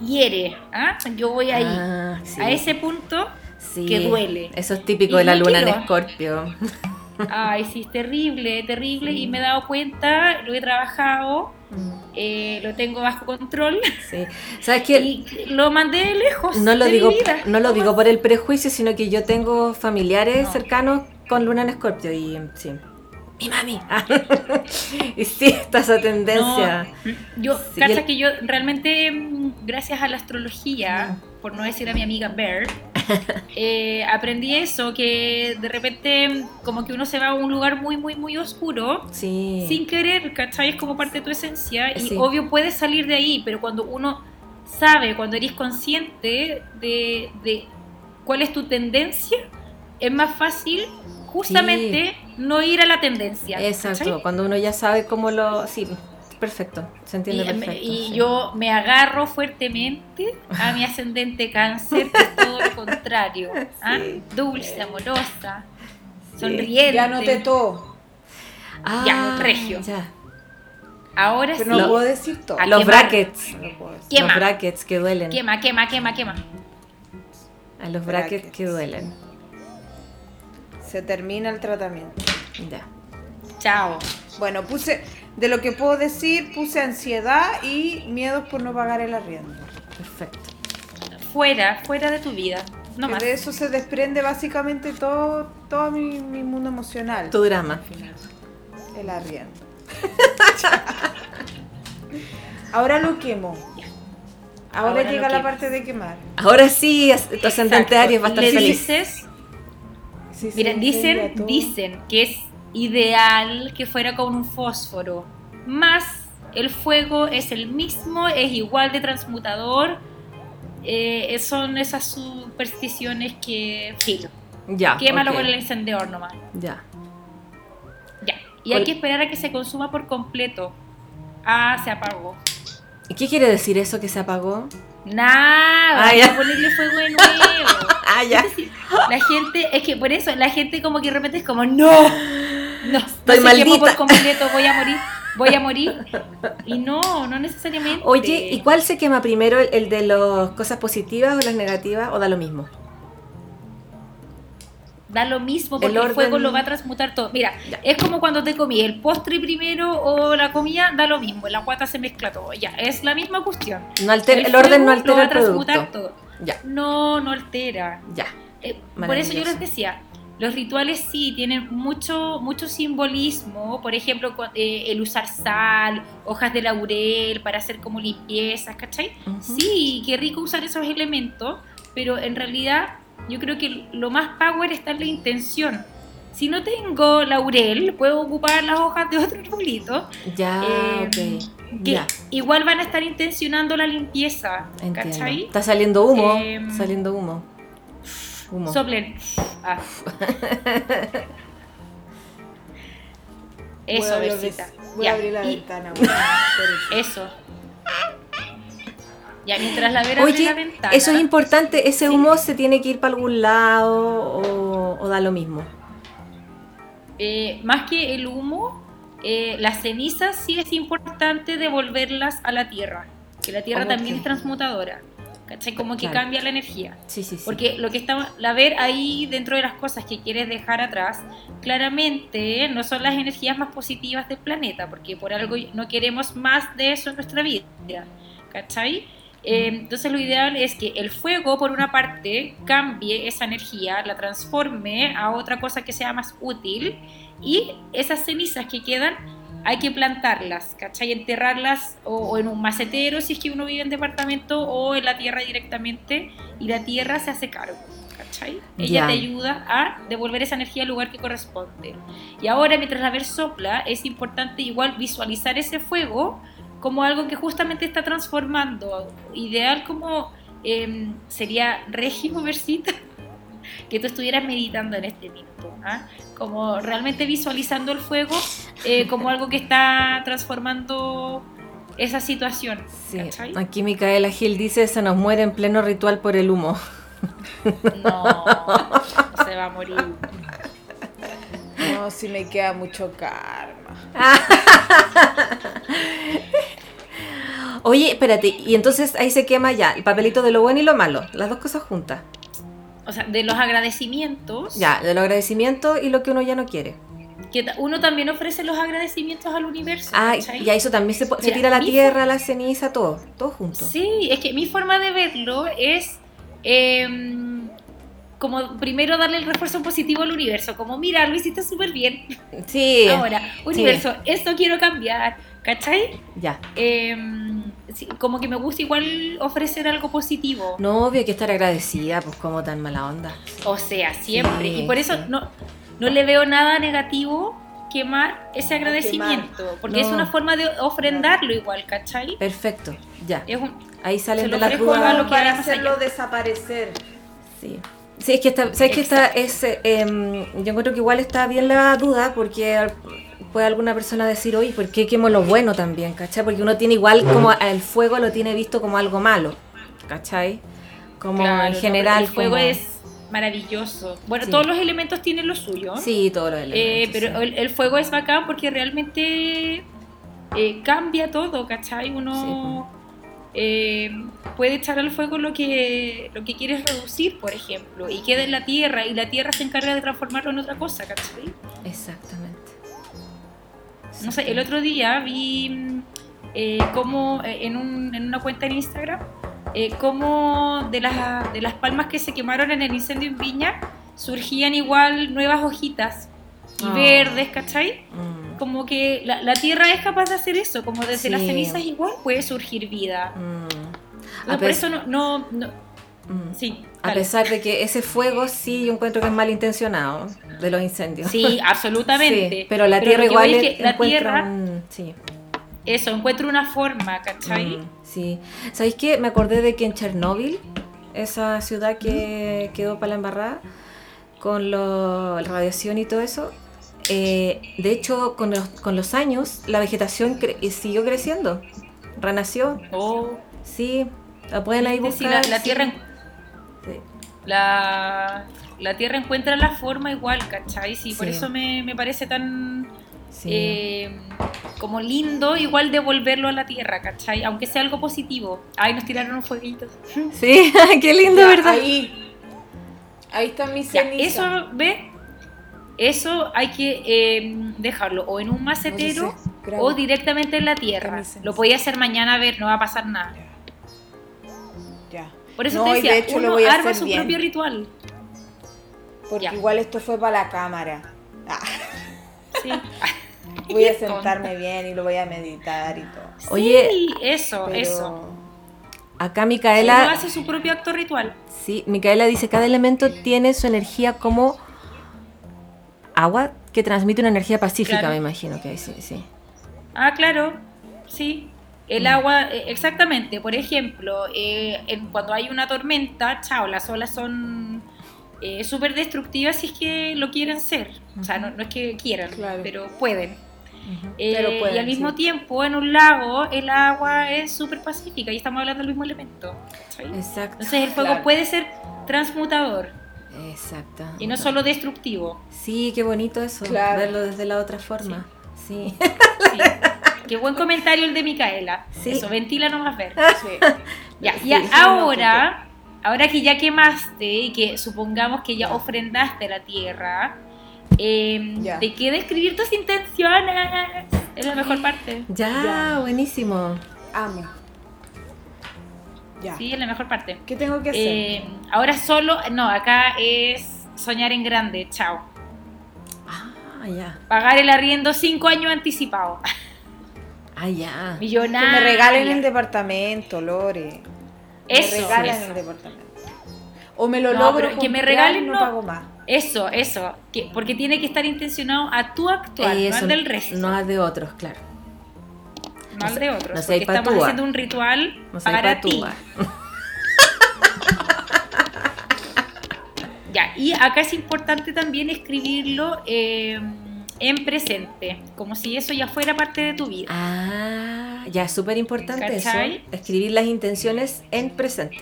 hiere. ¿ah? Yo voy ahí, Ah, sí. a ese punto. Sí. que duele. Eso es típico Y de la luna en quiero. escorpio. Ay, sí, es terrible, terrible. Y me he dado cuenta, lo he trabajado, eh, lo tengo bajo control Sí. ¿Sabes qué? y lo mandé lejos. No lo de digo, mi vida. no lo digo por el prejuicio, sino que yo tengo familiares No. cercanos con luna en escorpio y sí. Mi mami. <laughs> y sí, está esa tendencia. No, yo, Sí, cacha el- que yo realmente, mm, gracias a la astrología, por no decir a mi amiga Bear, <laughs> eh, aprendí eso, que de repente como que uno se va a un lugar muy, muy, muy oscuro Sí. sin querer, ¿cachai? Es como parte de tu esencia y Sí. obvio puedes salir de ahí, pero cuando uno sabe, cuando eres consciente de, de cuál es tu tendencia, es más fácil justamente no ir a la tendencia. Exacto, ¿cachai? cuando uno ya sabe cómo lo... Sí, perfecto, se entiende Y, perfecto. y sí. yo me agarro fuertemente a mi ascendente cáncer, que todo lo contrario. ¿ah? <laughs> Sí. Dulce, amorosa, Sí. sonriente. Ya anoté todo. Ah, ya, regio. ya. Ahora Pero sí. no Lo- puedo decir todo. A Los quemar. brackets. No lo puedo decir. Quema. Los brackets que duelen. Quema, quema, quema, quema. A los brackets, que duelen. Se termina el tratamiento. Ya. Chao. Bueno, puse, de lo que puedo decir, puse ansiedad y miedos por no pagar el arriendo. Perfecto. Fuera, fuera de tu vida. No Que más. de eso se desprende básicamente todo, todo mi, mi mundo emocional. Tu drama. El arriendo. Ahora lo quemo. Ahora, llega la parte de quemar. Ahora sí, as- tu ascendente. Aries va a estar Le feliz. dices, Sí, miren, dicen, dicen que es ideal que fuera con un fósforo. Más el fuego es el mismo, es igual de transmutador. Eh, son esas supersticiones que filo. Ya. Quémalo con el encendedor nomás. Ya. Ya. Y hay que esperar a que se consuma por completo. Ah, se apagó. ¿Y qué quiere decir eso que se apagó? Nada, Ah, ponerle fuego de nuevo. <laughs> Ah, ya. La gente, es que por eso, la gente como que de repente es como, no, no, Estoy no se quemó maldita. por completo, voy a morir, <laughs> voy a morir. Y no, no necesariamente. Oye, ¿y cuál se quema primero? ¿El, el de las cosas positivas o las negativas? ¿O da lo mismo? Da lo mismo porque el, orden- fuego lo va a transmutar todo. Mira, Ya. es como cuando te comí el postre primero o la comida, da lo mismo, la guata se mezcla todo. Ya, es la misma cuestión. No altera, el, orden no lo altera va el a transmutar producto. todo. Ya, No, no altera. ya. Eh, por eso yo les decía, los rituales sí tienen mucho, mucho simbolismo, por ejemplo, eh, el usar sal, hojas de laurel para hacer como limpiezas, ¿cachai? Sí, qué rico usar esos elementos, pero en realidad yo creo que lo más power está en la intención. Si no tengo laurel, puedo ocupar las hojas de otro arbolito. Ya, Eh, ok. que Ya. igual van a estar intencionando la limpieza, Entiendo. ¿cachai? Está saliendo humo. Em, saliendo humo. Humo. Soplen. Ah. <laughs> Eso, Voy a abrir- besita. Voy Ya, a abrir la y ventana. bueno. Eso. Ya, mientras la Vera abre la Oye, ventana. eso es importante. ¿Ese Sí. humo se tiene que ir para algún lado o, o da lo mismo? eh, más que el humo, eh, las cenizas sí es importante devolverlas a la tierra. Que la tierra también es transmutadora. ¿Cachai? Como que Claro. cambia la energía. Sí, sí, sí. Porque lo que está, la ver ahí dentro de las cosas que quieres dejar atrás, claramente no son las energías más positivas del planeta, porque por algo no queremos más de eso en nuestra vida. ¿Cachai? Eh, entonces lo ideal es que el fuego, por una parte, cambie esa energía, la transforme a otra cosa que sea más útil y esas cenizas que quedan hay que plantarlas, ¿cachai? Enterrarlas o, o en un macetero si es que uno vive en departamento o en la tierra directamente y la tierra se hace cargo, ¿cachai? Ella Ya. te ayuda a devolver esa energía al lugar que corresponde. Y ahora mientras la ver sopla es importante igual visualizar ese fuego como algo que justamente está transformando. Ideal como em, sería régimen versita que tú estuvieras meditando en este minuto, ¿ah? como realmente visualizando el fuego eh, <laughs> como algo que está transformando esa situación. Sí. Aquí Micaela Gil dice, se nos muere en pleno ritual por el humo. No, <laughs> se va a morir. No, si me queda mucho karma. <laughs> Oye, espérate, y entonces ahí se quema ya el papelito de lo bueno y lo malo, las dos cosas juntas. O sea, de los agradecimientos, Ya, de los agradecimientos y lo que uno ya no quiere. que uno también ofrece los agradecimientos al universo. Ah, ¿cachai? y a eso también se, se Mira, tira la tierra, la ceniza, todo, todo junto. Sí, es que mi forma de verlo es em, como primero darle el refuerzo positivo al universo, como mira, lo hiciste súper bien. Sí, <laughs> Ahora, universo, esto quiero cambiar, ¿cachai? ya. Sí, como que me gusta igual ofrecer algo positivo. No, obvio hay que estar agradecida, pues como tan mala onda. O sea, siempre. Sí, y por eso sí. no, no le veo nada negativo quemar ese agradecimiento. Porque es una forma de ofrendarlo igual, ¿cachai? Perfecto, ya. Es un, Ahí salen de lo las ofrezco a dudas. lo que para hacerlo allá. desaparecer. Sí. Sí, es que esta, ¿sabes que esta es, eh, em, yo encuentro que igual está bien la duda porque puede alguna persona decir, oye, ¿por qué quemo lo bueno también? ¿Cachai? Porque uno tiene igual como el fuego lo tiene visto como algo malo, ¿cachai? Como claro, en no, general. el fuego como- es maravilloso. Bueno, Sí. todos los elementos tienen lo suyo. Sí, todo lo Eh, elementos, pero sí. el, el fuego es bacán porque realmente eh, cambia todo, ¿cachai? Uno eh, puede echar al fuego lo que, lo que quieres reducir, por ejemplo, y queda en la tierra y la tierra se encarga de transformarlo en otra cosa, ¿cachai? Exactamente. No sé, el otro día vi mm, eh, cómo eh, en, un- en una cuenta en Instagram, eh, cómo de las, de las palmas que se quemaron en el incendio en Viña surgían igual nuevas hojitas y Ah. verdes, ¿cachai? Mm, Como que la, la tierra es capaz de hacer eso, como desde Sí. las cenizas igual puede surgir vida. mm. No, A por eso no, no, no- mm. sí. A dale. pesar de que ese fuego sí yo encuentro que es malintencionado de los incendios. Sí, <laughs> absolutamente. Sí, pero la tierra igual es que la encuentra tierra, un- sí. eso, encuentra una forma, ¿cachai? Mm, sí. ¿Sabéis qué? Me acordé de que en Chernóbil, esa ciudad que quedó para la embarrada, con lo- la radiación y todo eso, eh, de hecho, con los, con los años, la vegetación cre- eh, siguió creciendo, renació. Oh, Sí, la pueden ahí sí, buscar. la, tierra, Sí. la, la tierra encuentra la forma igual, ¿cachai? Sí, por eso me, me parece tan Sí. eh, como lindo igual devolverlo a la tierra, ¿cachai? Aunque sea algo positivo. Ay, nos tiraron un fueguito. <laughs> Sí, <laughs> qué lindo, Ya, ¿verdad? Ahí. Ahí están mis Ya, cenizas. eso, ¿ve? Eso hay que eh, dejarlo o en un macetero No sé, grabo. o directamente en la tierra. Lo podía hacer mañana a ver, no va a pasar nada. Por eso No, te decía, de hecho lo uno voy a arma su bien. propio ritual. Porque Ya. igual esto fue para la cámara. Ah, Sí. <laughs> voy a sentarme bien y lo voy a meditar y todo. Oye, Sí, eso, Pero- eso. Acá Uno Micaela, hace su propio acto ritual. sí, Micaela dice, cada elemento tiene su energía como agua que transmite una energía pacífica, Claro. me imagino que sí, sí. Ah, claro. Sí. El Mm. agua, eh, exactamente, por ejemplo, eh, en- cuando hay una tormenta, chao, las olas son eh, súper destructivas si es que lo quieren ser. O sea, no, no es que quieran, Claro. pero pueden. Eh, Pero y pueden, al mismo sí. tiempo, en un lago, el agua es súper pacífica y estamos hablando del mismo elemento. Exacto. Entonces el fuego Claro. puede ser transmutador Exacto. y no solo destructivo. Sí, qué bonito eso, Claro. verlo desde la otra forma. Sí. Sí. <laughs> Qué buen comentario el de Micaela. Sí. Eso, ventila no más ver. <laughs> Sí. Ya, Sí, y sí, ahora, ahora que ya quemaste y que supongamos que ya ofrendaste la tierra, eh, Ya. ¿de qué describir tus intenciones? Es la mejor parte. Ya, Ya. buenísimo. Amo. Ya. Sí, es la mejor parte. ¿Qué tengo que hacer? Eh, ahora solo, no, acá es soñar en grande, chao. Ah, ya. Pagar el arriendo cinco años anticipado. <laughs> Ah, ya. que me regalen el departamento, Lore. Eso, me regalan eso. el departamento. O me lo No, logro pero que me regalen, no, no. pago más. Eso, eso. Que, porque tiene que estar intencionado a tu actual, no Eso, al del resto. No al de otros, claro. no al de otros. no porque estamos patúa. haciendo un ritual No para ti. patúa. <laughs> Ya, y acá es importante también escribirlo eh, en presente, como si eso ya fuera parte de tu vida. Ah, ya, es súper importante eso. Escribir las intenciones en presente.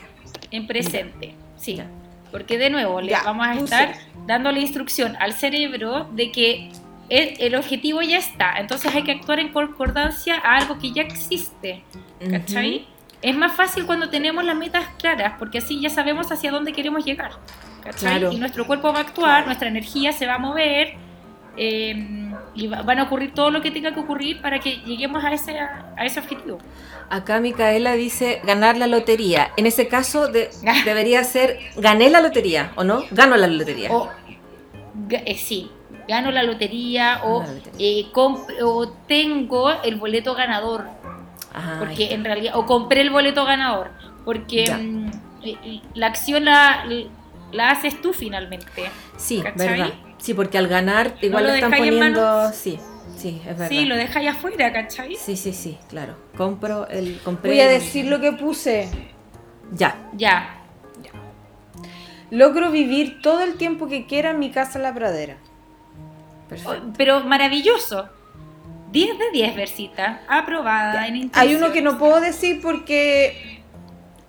En presente, sí. Ya. Porque de nuevo, le vamos a estar dando la instrucción al cerebro de que el, el objetivo ya está. Entonces hay que actuar en concordancia a algo que ya existe. ¿Cachai? Es más fácil cuando tenemos las metas claras, porque así ya sabemos hacia dónde queremos llegar. ¿cachai? Claro. Y nuestro cuerpo va a actuar, nuestra energía se va a mover, eh, y va- van a ocurrir todo lo que tenga que ocurrir para que lleguemos a ese, a ese objetivo. Acá Micaela dice ganar la lotería. En ese caso de- <laughs> debería ser gané la lotería, ¿o no? Gano la lotería. O, eh, sí, gano la lotería o, Gano la lotería. eh, o tengo el boleto ganador. Ajá, porque en realidad, o compré el boleto ganador, porque mm, eh, la acción la, la haces tú finalmente. Sí, ¿cachai? verdad. Sí, porque al ganar igual lo le están poniendo. manos? Sí, sí, es verdad. Sí, lo dejáis afuera, ¿cachai? Sí, sí, sí, claro. Compro el. Compré Voy a el- decir lo que puse. Ya. Ya, Logro vivir todo el tiempo que quiera en mi casa en la pradera. Perfecto. pero maravilloso. 10 de 10, Versita. Aprobada en Hay uno que no puedo decir porque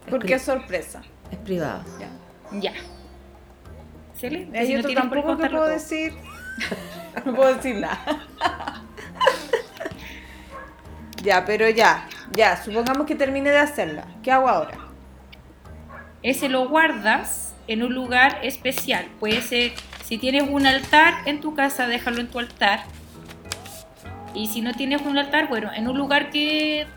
porque pri- es sorpresa. Es privado. Ya. Ya. Excelente. Si no tampoco contarlo puedo todo. decir. <laughs> no puedo decir nada. ya, pero ya, ya, supongamos que termine de hacerla. ¿Qué hago ahora? Ese lo guardas en un lugar especial. Puede ser, si tienes un altar en tu casa, déjalo en tu altar. Y si no tienes un altar, bueno, en un lugar que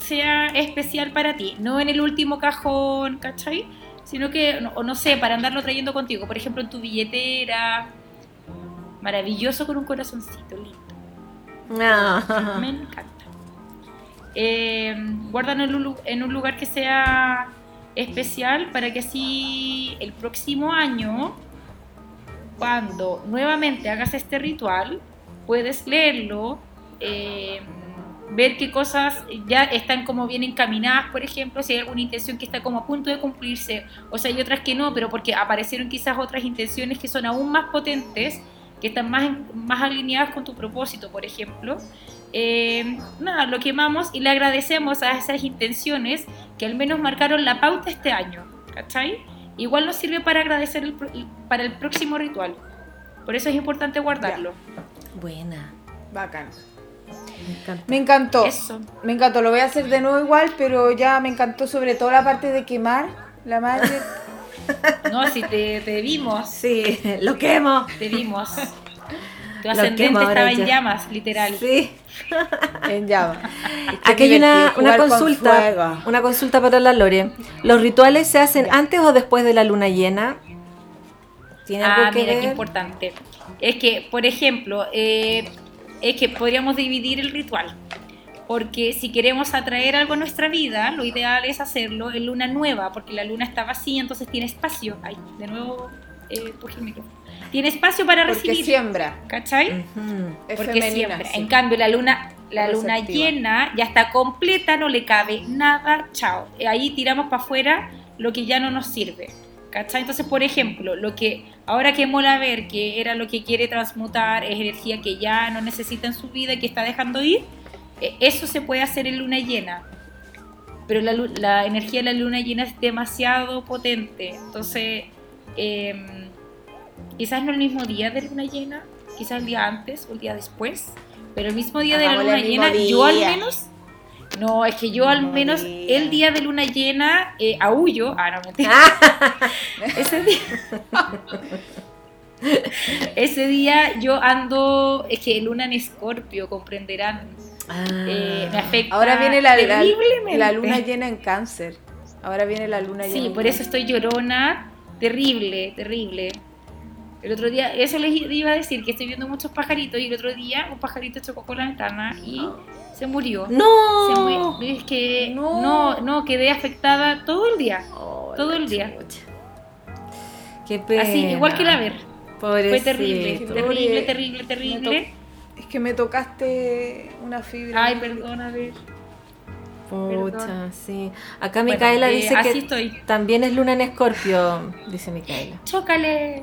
sea especial para ti. No en el último cajón, ¿cachai? Sino que, no- o no sé, para andarlo trayendo contigo. Por ejemplo, en tu billetera. Maravilloso con un corazoncito lindo. Ah. Me encanta. Eh, guárdalo en un, en un lugar que sea especial para que así el próximo año, cuando nuevamente hagas este ritual, puedes leerlo, eh, ver qué cosas ya están como bien encaminadas, por ejemplo, si hay alguna intención que está como a punto de cumplirse, o sea, hay otras que no, pero porque aparecieron quizás otras intenciones que son aún más potentes, que están más, más alineadas con tu propósito, por ejemplo. Eh, nada, lo quemamos y le agradecemos a esas intenciones que al menos marcaron la pauta este año, ¿cachai? Igual nos sirve para agradecer el para el próximo ritual. Por eso es importante guardarlo. Buena. Bacán. Me encanta. Me encantó. Eso. Me encantó. Lo voy a hacer de nuevo igual, pero ya me encantó sobre todo la parte de quemar. La madre. <laughs> No, si te, te vimos, Sí, lo quemo. te vimos. <laughs> Tu Lo ascendente estaba en ya. llamas, literal. Sí. <laughs> en llama. Qué Aquí hay una, con consulta. Una consulta para la Lore. ¿Los rituales se hacen Ya. antes o después de la luna llena? ¿Tiene algo Ah, que mira, qué importante. Es que, por ejemplo, eh, es que podríamos dividir el ritual. Porque si queremos atraer algo a nuestra vida, lo ideal es hacerlo en luna nueva, porque la luna está vacía, entonces tiene espacio. Ay, de nuevo, eh, el micrófono. Tiene espacio para Porque recibir. siembra. ¿Cachai? Ujú. Es Porque femenina. siempre. sí. En cambio, la luna La luna llena ya está completa, no le cabe nada, chao. Ahí tiramos para afuera lo que ya no nos sirve. ¿Cachai? Entonces, por ejemplo, lo que ahora que mola ver que era lo que quiere transmutar, es energía que ya no necesita en su vida y que está dejando ir, eh, eso se puede hacer en luna llena. Pero la, la energía de la luna llena es demasiado potente. Entonces, em, quizás no el mismo día de luna llena, quizás el día antes o el día después, pero el mismo día de la luna llena, yo al día. menos, no, es que yo al menos el día de luna llena eh, aullo, ah, no, mentira. <laughs> ese día, ese día yo ando, es que luna en escorpio, comprenderán, Ah. eh, me afecta Ahora viene la, la, luna llena en cáncer. Ahora viene la luna llena Sí, por eso estoy llorona, terrible, terrible. El otro día, eso les iba a decir, que estoy viendo muchos pajaritos y el otro día un pajarito chocó con la ventana y se murió. Se ¡No! murió. Es que No. no. no, quedé afectada todo el día. Oh, todo el día. chucha. Qué pena. Así, igual que la ver. Fue Pobrecito. terrible, Pobre- terrible, terrible, Me terrible. Es que me tocaste una fibra. Ay, perdón, a ver. Pucha, sí. Acá Bueno, Micaela eh, dice que estoy. también es luna en escorpio, dice Micaela. Chócale.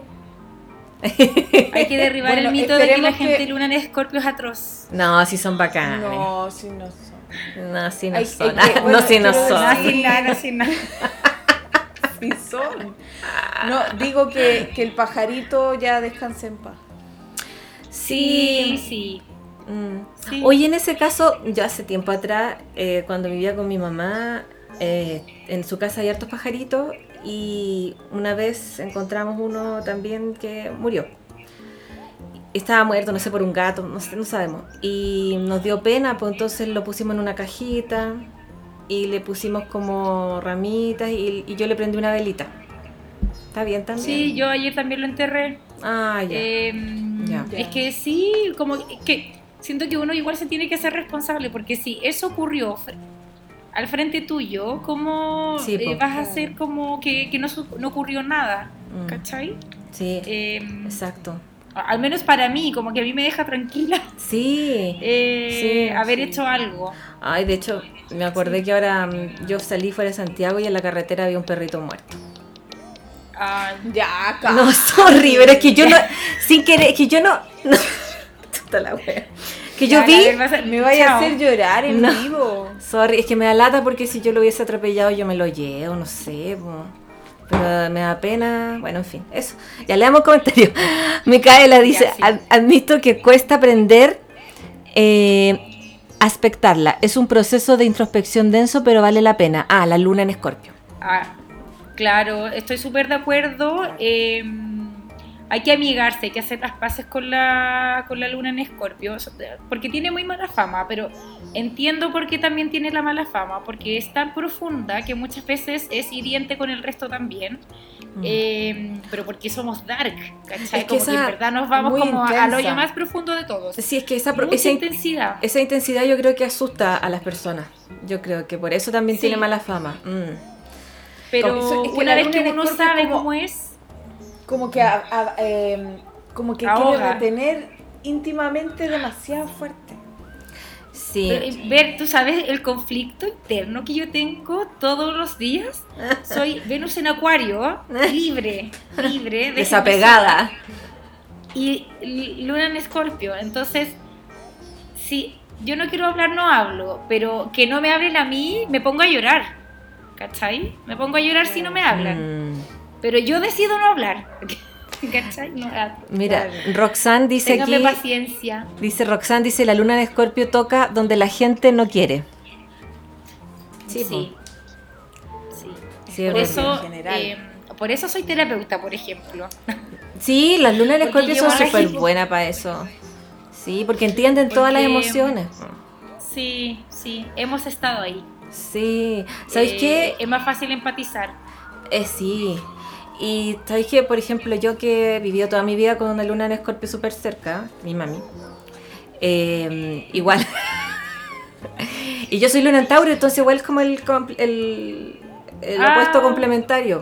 <laughs> Hay que derribar Bueno, el mito de que la gente que- luna en escorpio es atroz. No, sí son bacanes. No, sí, no son. No, sí no Hay- son. hay que- <laughs> no, bueno, sí no son. decir- sin nada, sin nada. Sí son. No, digo que, que el pajarito ya descanse en paz. Sí, Sí. sí. Mm. sí. Oye, en ese caso, yo hace tiempo atrás, eh, cuando vivía con mi mamá, eh, en su casa hay hartos pajaritos y una vez encontramos uno también que murió. Estaba muerto, no sé, por un gato, no, sé, no sabemos. Y nos dio pena, pues entonces lo pusimos en una cajita y le pusimos como ramitas y, y yo le prendí una velita. ¿Está bien también? Sí, yo ayer también lo enterré. Ah, ya. Em, Ya. Es que sí, como que siento que uno igual se tiene que hacer responsable, porque si eso ocurrió al frente tuyo, ¿cómo Sí, eh, vas a hacer como que, que no, no ocurrió nada? Mm, ¿Cachai? sí, Em, exacto. al menos para mí, como que a mí me deja tranquila <laughs> Sí. eh, Sí, haber sí. hecho algo. Ay, de hecho, me acordé que ahora mm, yo salí fuera de Santiago y en la carretera había un perrito muerto. Ay, Ya, acá. No, sorry, pero es que yo no, <laughs> sin querer, es que yo no, <laughs> no la wea. Que yo ya, vi, ver, a- Me vaya Chao. a hacer llorar en No. vivo. sorry, es que me da lata porque si yo lo hubiese atropellado yo me lo llevo, no sé, po. pero me da pena, bueno, en fin, eso. Ya leamos comentarios. <laughs> Micaela dice, Ya, sí. "Ad- admito que cuesta aprender eh, aspectarla. Es un proceso de introspección denso, pero vale la pena. Ah, la luna en escorpio. Ah, claro, estoy súper de acuerdo. eh, hay que amigarse, hay que hacer las paces con la, con la luna en escorpio, porque tiene muy mala fama, pero entiendo por qué también tiene la mala fama, porque es tan profunda que muchas veces es hiriente con el resto también, Mm. eh, pero porque somos dark, ¿cachai? Es que como que esa- en verdad nos vamos como al hoyo más profundo de todos. Sí, es que esa, Mucha intensidad. esa intensidad yo creo que asusta a las personas. Yo creo que por eso también Sí. tiene mala fama. Mm. Pero es que una vez que uno sabe como- cómo es, Como que, a- a- em, como que Ahoga. quiere retener íntimamente demasiado fuerte. Sí. Pero, eh, ver, tú sabes, el conflicto interno que yo tengo todos los días. Soy <laughs> Venus en Acuario, libre, libre, Desapegada. Y Luna en Escorpio. Entonces, si yo no quiero hablar, no hablo. Pero que no me hablen a mí, me pongo a llorar. ¿Cachai? Me pongo a llorar si no me hablan. Mm. Pero yo decido no hablar. <laughs> ¿Cachai? No hablo. Mira, Roxanne dice Téngame aquí, paciencia. dice Roxanne dice la luna de Escorpio toca donde la gente no quiere. Sí, Sí, sí. Sí, es Por eso, eh, por eso soy terapeuta, por ejemplo. <laughs> Sí, las lunas de Porque Escorpio son súper buenas para eso. Sí, porque entienden todas las emociones. Sí, sí, hemos estado ahí. Sí, ¿sabéis Eh, qué? Es más fácil empatizar. Eh, sí. Y sabéis que, por ejemplo, yo que he vivido toda mi vida con una luna en Escorpio súper cerca, mi mami, eh, igual. <laughs> y yo soy luna en Tauro, entonces igual es como el, el, el Ah. opuesto complementario.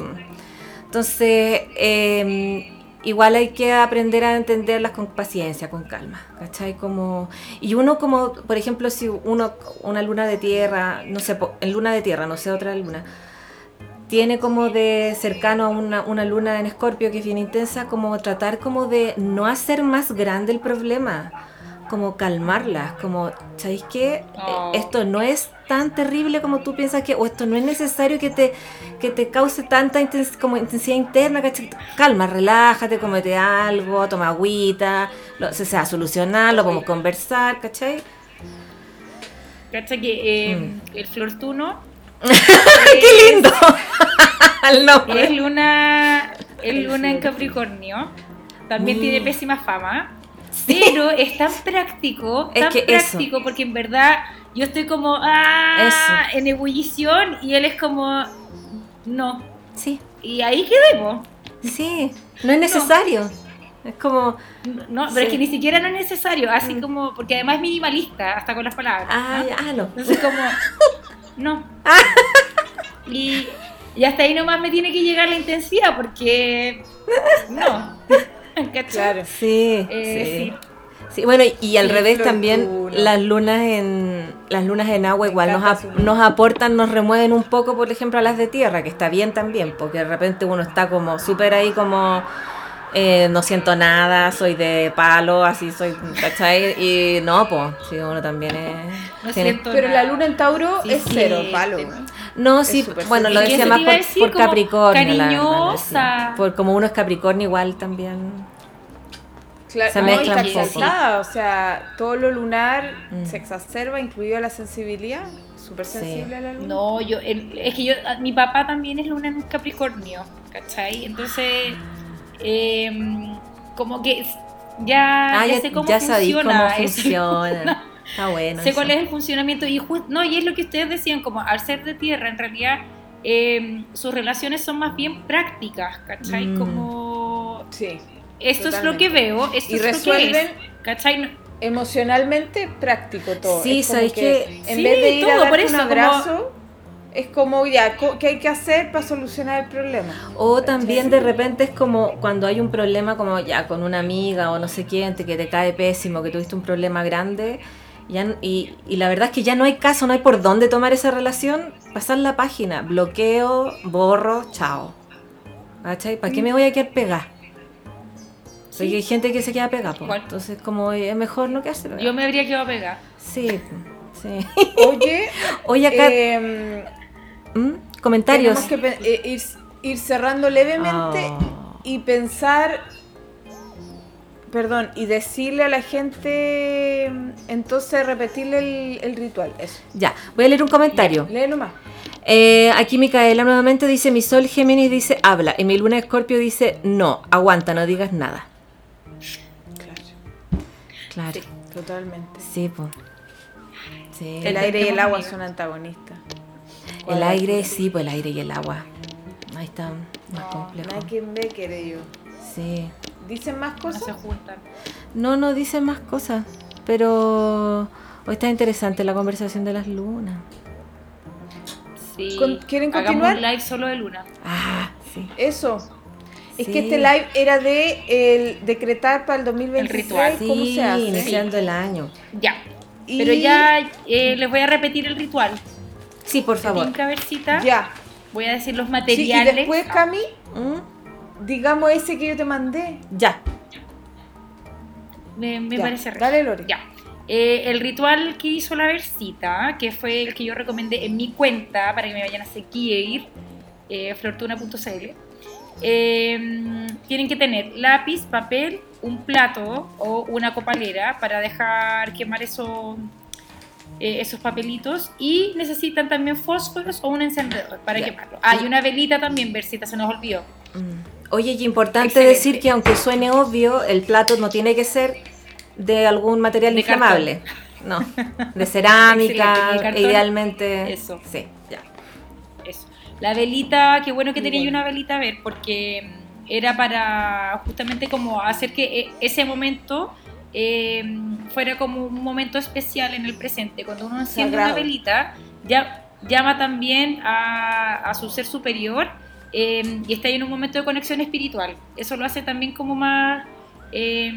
Entonces, eh, igual hay que aprender a entenderlas con paciencia, con calma, ¿cachai? Como, y uno como, por ejemplo, si uno, una luna de tierra, no sé, en luna de tierra, no sé, otra luna, tiene como de cercano a una, una luna en escorpio que es bien intensa, como tratar como de no hacer más grande el problema, como calmarlas, como, ¿sabéis qué? Oh. Eh, Esto no es tan terrible como tú piensas que, o esto no es necesario que te, que te cause tanta intens- como intensidad interna, ¿cachai? Calma, relájate, comete algo, toma agüita, lo, se, se va a solucionar, lo podemos conversar, ¿cachai? ¿Cacha que eh, Mm. el Flortuno <laughs> ¡Qué lindo! <laughs> El nombre. es luna, es luna en. Capricornio? También Mm. tiene pésima fama. Pero es tan práctico, Es tan que eso. práctico, porque en verdad yo estoy como ah, Eso. en ebullición y él es como no. Sí, Y ahí quedemos. sí, no es necesario. Es como, No, pero Sí. es que ni siquiera no es necesario, así Mm. como, porque además es minimalista, hasta con las palabras. ah, ¿no? ya, no. Entonces como, <laughs> no. <laughs> Y, y hasta ahí nomás me tiene que llegar la intensidad, porque no. <laughs> ¿Cachai? Claro. Sí, Eh, sí. Sí, bueno, y, al Sí, revés también tú, no. las lunas en las lunas en agua igual nos, ap- nos aportan, nos remueven un poco, por ejemplo, a las de tierra, que está bien también, porque de repente uno está como súper ahí como eh, no siento nada, soy de palo, así soy, ¿cachai? Y no, pues, sí, uno también es... No tiene- siento Pero la nada. luna en Tauro Sí, es sí, cero, te- palo. No, sí, bueno, lo decía más por, decir, por Capricornio. la verdad, cariñosa. sí. Por como uno es Capricornio igual también. Claro, Se no, mezcla y un poco. o sea, todo lo lunar Mm. se exacerba, incluido la sensibilidad, súper Sí. sensible a la luna. No, yo, el- es que yo, mi papá también es luna en Capricornio, ¿cachai? Entonces, em, como que ya, Ah, ya ya, sé cómo ya funciona cómo funciona. <laughs> Está bueno. sé cuál eso. es el funcionamiento y no y es lo que ustedes decían como al ser de tierra en realidad em, sus relaciones son más bien prácticas ¿cachai? Mm. como Sí. esto es lo Totalmente. que veo esto Y es lo que resuelven es ¿cachai? No- emocionalmente práctico todo. Sí, ¿sabéis que qué? En Sí, vez de ir todo, a darte por un eso, como- abrazo, es como ya, ¿qué hay que hacer para solucionar el problema? O también de repente es como cuando hay un problema como ya con una amiga o no sé quién te- que te cae pésimo, que tuviste un problema grande ya, y, y la verdad es que ya no hay caso, no hay por dónde tomar esa relación, pasar la página, bloqueo, borro, chao. ¿Cachai? ¿Para qué me voy a quedar pegada? Porque hay gente que se queda pegada. Igual. entonces como es mejor no quedarse pegada. yo me habría quedado pegada Sí, sí. Oye, <laughs> Oye, acá, em, ¿Mm? comentarios. tenemos que pe- eh, ir, ir cerrando levemente Oh. y pensar, perdón, y decirle a la gente, entonces repetirle el, el ritual, eso. Ya, voy a leer un comentario. Léelo más. Eh, aquí Micaela nuevamente dice, mi sol Géminis dice, habla. Y mi luna Escorpio dice, no, aguanta, no digas nada. Claro, Claro. Sí. totalmente. Sí, pues. Sí. El aire y el agua son antagonistas. El aire, sí, pues el aire y el agua. Ahí está más No, complejo. nada quien ve, quiere yo. Sí. ¿Dicen más no cosas? se juntan No, no dicen más cosas. Pero hoy está interesante la conversación de las lunas. sí. Con- ¿quieren Hagamos continuar? un live solo de luna Ah, sí. Eso. Es Sí. que este live era de el decretar para el 2023 ritual. cómo Sí, se hace. iniciando el año. ya Y- pero ya eh, les voy a repetir el ritual Sí, por favor. Tinca versita Ya. voy a decir los Sí, y materiales después, Cami, ¿Mm? digamos ese que yo te mandé. Ya. me, me Ya, parece regio. Dale, Lore. Ya. Eh, el ritual que hizo la Versita, que fue el que yo recomendé en mi cuenta para que me vayan a seguir, eh, flortuna.cl, eh, tienen que tener lápiz, papel, un plato o una copalera para dejar quemar eso, eh, esos papelitos y necesitan también fósforos o un encendedor para quemarlo. Ah, y una velita también, Versita, se nos olvidó. Mm. Oye, y importante Excelente. decir que aunque suene obvio, el plato no tiene que ser de algún material De inflamable. No, de cerámica, cartón. idealmente. Eso. Sí, ya. Eso. La velita, qué bueno que tenía yo bueno. una velita a ver, porque mm, era para justamente como hacer que eh, ese momento eh, fuera como un momento especial en el presente. Cuando uno enciende una Sagrado. velita, ya llama también a, a su ser superior eh, y estás en un momento de conexión espiritual. Eso lo hace también como más, eh,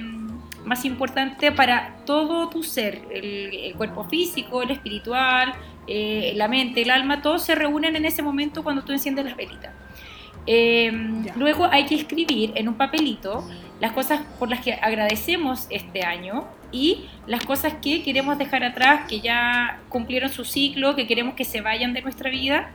más importante para todo tu ser, el, el cuerpo físico, el espiritual, eh, la mente, el alma, todos se reúnen en ese momento cuando tú enciendes las velitas. Eh, luego hay que escribir en un papelito las cosas por las que agradecemos este año y las cosas que queremos dejar atrás, que ya cumplieron su ciclo, que queremos que se vayan de nuestra vida,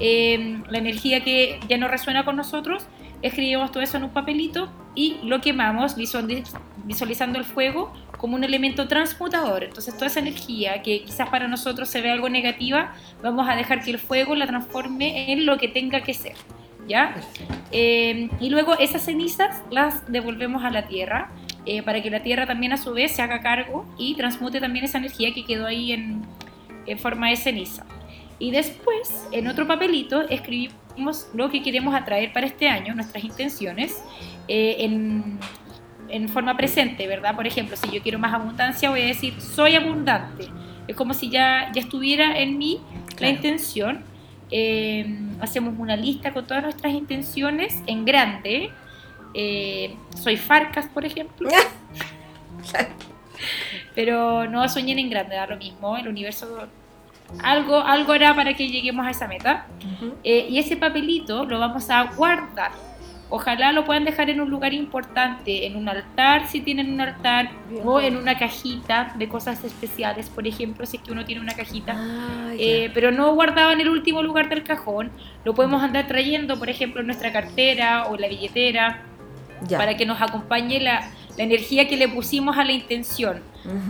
eh, la energía que ya no resuena con nosotros, escribimos todo eso en un papelito y lo quemamos visualiz- visualizando el fuego como un elemento transmutador. Entonces toda esa energía que quizás para nosotros se ve algo negativa, vamos a dejar que el fuego la transforme en lo que tenga que ser. ¿Ya? Eh, y luego esas cenizas las devolvemos a la tierra eh, para que la tierra también a su vez se haga cargo y transmute también esa energía que quedó ahí en, en forma de ceniza. Y después, en otro papelito, escribimos lo que queremos atraer para este año, nuestras intenciones, eh, en, en forma presente, ¿verdad? Por ejemplo, si yo quiero más abundancia, voy a decir, soy abundante. Es como si ya, ya estuviera en mí la Claro. intención. Eh, hacemos una lista con todas nuestras intenciones en grande. Eh, soy Farcas, por ejemplo. <laughs> Pero no soñen en grande, da lo mismo. El universo algo, algo hará para que lleguemos a esa meta. Eh, y ese papelito lo vamos a guardar. Ojalá lo puedan dejar en un lugar importante, en un altar si tienen un altar, Bien, o bien. en una cajita de cosas especiales, por ejemplo, si es que uno tiene una cajita. Ah. Eh, pero no guardado en el último lugar del cajón. Lo podemos andar trayendo, por ejemplo, en nuestra cartera o en la billetera, Ya. para que nos acompañe la, la energía que le pusimos a la intención.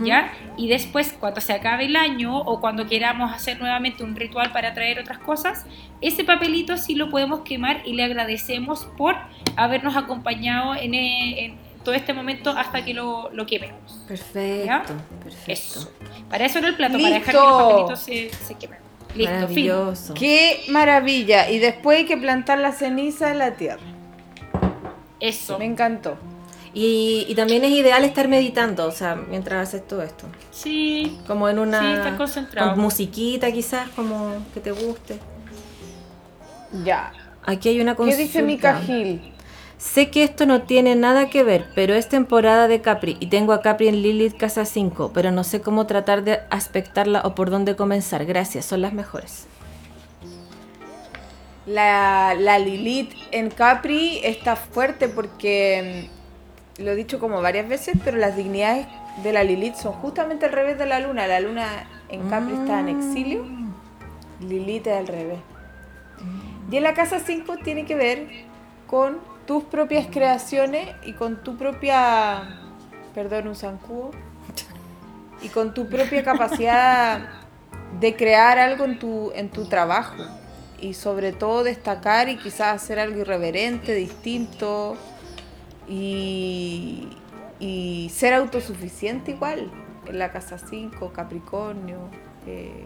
¿Ya? Y después, cuando se acabe el año o cuando queramos hacer nuevamente un ritual para traer otras cosas, ese papelito sí lo podemos quemar y le agradecemos por habernos acompañado en, eh, en todo este momento hasta que lo, lo quememos. Perfecto, ¿Ya? perfecto. Eso. Para eso era el plato, para dejar que los papelitos se, se quemen. Listo, fin. Maravilloso. ¡Qué maravilla! Y después hay que plantar la ceniza en la tierra. Eso. Me encantó. Y, y también es ideal estar meditando, o sea, mientras haces todo esto. Sí, Como en una... sí, estar concentrado. con musiquita quizás, como que te guste. Ya. Aquí hay una ¿Qué consulta. dice Mica Gil? Sé que esto no tiene nada que ver, pero es temporada de Capri y tengo a Capri en Lilith Casa 5, pero no sé cómo tratar de aspectarla o por dónde comenzar. Gracias, son las mejores. La, la Lilith en Capri está fuerte porque lo he dicho como varias veces, pero las dignidades de la Lilith son justamente al revés de la luna. La luna en Capri está en exilio, Lilith es al revés. Y en la casa 5 tiene que ver con tus propias creaciones y con tu propia, perdón, un zancudo, y con tu propia capacidad de crear algo en tu, en tu trabajo y sobre todo destacar y quizás hacer algo irreverente, distinto y, y ser autosuficiente igual en la casa 5, Capricornio. eh,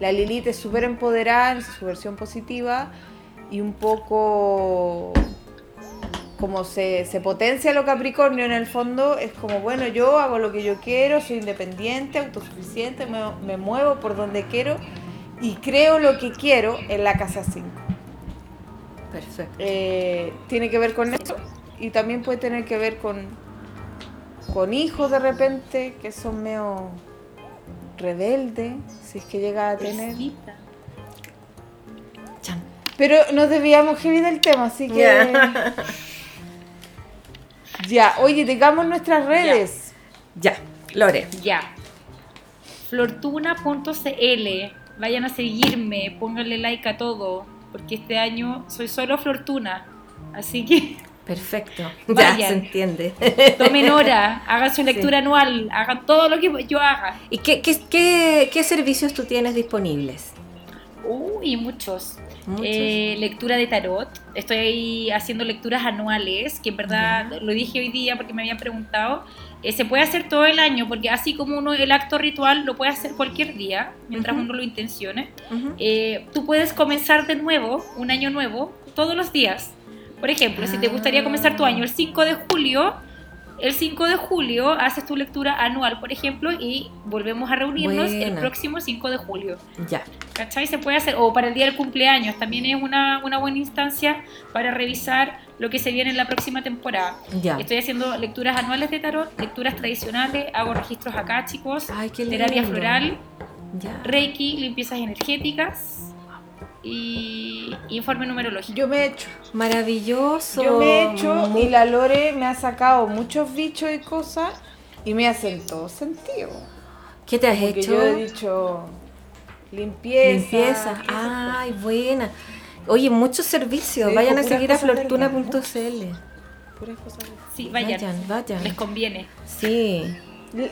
la Lilith es súper empoderada en su versión positiva y un poco como se, se potencia lo Capricornio en el fondo, es como, bueno, yo hago lo que yo quiero, soy independiente, autosuficiente, me, me muevo por donde quiero y creo lo que quiero en la casa 5. Perfecto. Eh, tiene que ver con eso y también puede tener que ver con, con hijos de repente que son medio rebeldes, si es que llega a tener. Pero nos debíamos heavy del tema, así que. Ya. <laughs> Ya, oye, tengamos nuestras redes. Ya, Lore. Ya. Flortuna.cl. Vayan a seguirme, pónganle like a todo, porque este año soy solo Flortuna. Así que <laughs> Perfecto. <laughs> Ya, se entiende. tomen hora, <laughs> hagan su lectura anual, hagan todo lo que yo haga. ¿Y qué, qué, qué, qué servicios tú tienes disponibles? Uy, muchos. Muchos. Eh, lectura de tarot. Estoy haciendo lecturas anuales, que en verdad lo dije hoy día porque me habían preguntado. Eh, se puede hacer todo el año, porque así como uno el acto ritual lo puede hacer cualquier día, mientras Ujú. uno lo intencione. Eh, tú puedes comenzar de nuevo, un año nuevo, todos los días. Por ejemplo, si te gustaría comenzar tu año el 5 de julio, el 5 de julio haces tu lectura anual, por ejemplo, y volvemos a reunirnos el Buena. próximo 5 de julio. Ya. ¿Cachai? Se puede hacer, o para el día del cumpleaños, también es una, una buena instancia para revisar lo que se viene en la próxima temporada. Ya. Estoy haciendo lecturas anuales de tarot, lecturas tradicionales, hago registros acá, chicos, Ay, terapia floral, Ya. reiki, limpiezas energéticas y informe numerológico. Yo me he hecho. Maravilloso. Yo me he hecho y la Lore me ha sacado muchos bichos y cosas y me hacen todo sentido. ¿Qué te has Porque hecho? yo he dicho limpieza. Limpieza. <laughs> Ay, buena. Oye, muchos servicios. Te Vayan a seguir a flortuna.cl. Sí, vayan, Vayan, vayan. les conviene. Sí.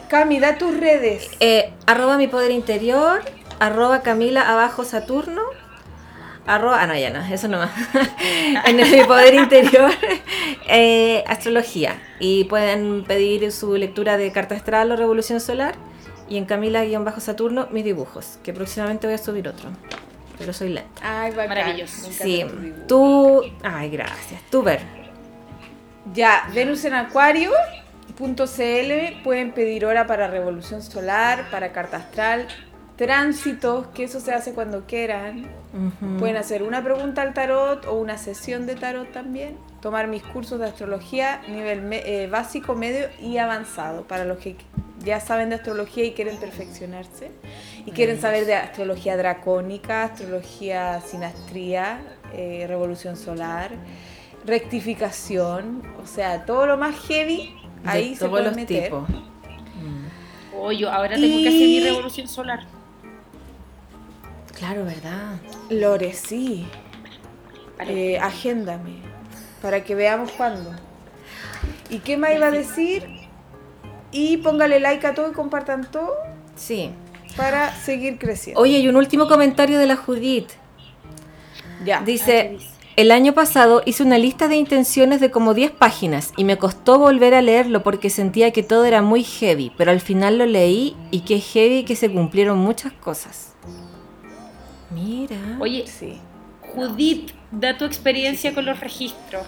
Cami, da tus redes. Eh, arroba mi poder interior, arroba Camila abajo Saturno, arroba, ah no, ya no, eso no más. <laughs> en el poder interior, <laughs> eh, astrología. Y pueden pedir su lectura de carta astral o revolución solar. Y en Camila-Saturno, mis dibujos, que próximamente voy a subir otro. Pero soy lenta. Ay, bacán. Maravilloso. Sí, tú, ay, gracias. Tú ver. Ya, Venus en Acuario.cl pueden pedir hora para revolución solar, para carta astral, tránsitos, que eso se hace cuando quieran. Pueden hacer una pregunta al tarot o una sesión de tarot también. Tomar mis cursos de astrología nivel me- eh, básico, medio y avanzado para los que ya saben de astrología y quieren perfeccionarse. Y quieren saber de astrología dracónica, astrología sinastría, eh, revolución solar, rectificación, o sea, todo lo más heavy De ahí se los meter. tipos. Mm. Oh, yo ahora tengo que hacer mi revolución solar. Claro, ¿verdad? Lore, sí. Eh, agéndame para que veamos cuándo. ¿Y qué más iba a decir? Y póngale like a todo y compartan todo Sí. para seguir creciendo. Oye, y un último comentario de la Judith. ya. Ah, Dice, el año pasado hice una lista de intenciones de como 10 páginas y me costó volver a leerlo porque sentía que todo era muy heavy, pero al final lo leí y qué heavy que se cumplieron muchas cosas. Mira. Oye, Sí, Judith, da tu experiencia con los registros,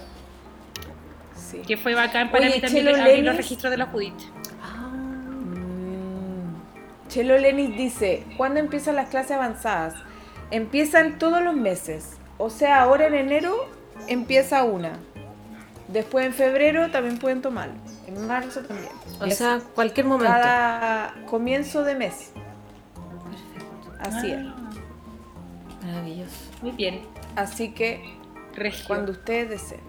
sí. que fue bacán para Oye, mí también Chelo abrir los registros de la Judith. Ah. Chelo Lenis dice, ¿cuándo empiezan las clases avanzadas? Empiezan todos los meses. O sea, ahora en enero empieza una. Después en febrero también pueden tomarlo. En marzo también. o así. sea, cualquier momento. cada comienzo de mes. Así es. Ah, Maravilloso. Muy bien. Así que Regio. cuando ustedes deseen.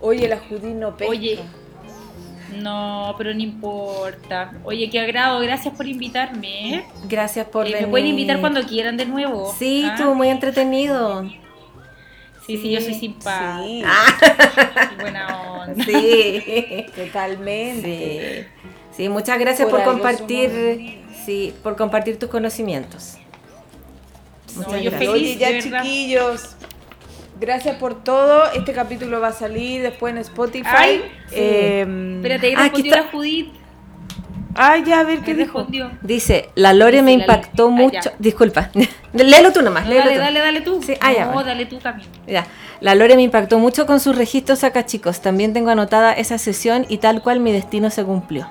Oye, la Judí no pesca. Oye, No, pero no importa. Oye, qué agrado. Gracias por invitarme. ¿eh? Gracias por Eh, venir. me pueden invitar cuando quieran de nuevo. Sí, ¿ah? estuvo muy entretenido. Sí, sí, yo soy simpática. Sí, <laughs> Buena onda. Sí. totalmente. Sí. Sí, muchas gracias por, Por compartir, sí, por compartir tus conocimientos. No, Muchas yo gracias. feliz, Oye, ya chiquillos. Gracias por todo. Este capítulo va a salir después en Spotify. Ay, sí. Eh, Espérate, ahí Ah, respondió está. la Judith. Ay, ya, a ver qué dijo. respondió. Dice, la Lore Dice me impactó ah, mucho. Disculpa. <laughs> léelo tú nomás, No, léelo dale, tú. dale, dale tú. Sí, ah, ya, no, bueno. dale tú, Camilo. Ya. La Lore me impactó mucho con sus registros acá, chicos. También tengo anotada esa sesión y tal cual mi destino se cumplió.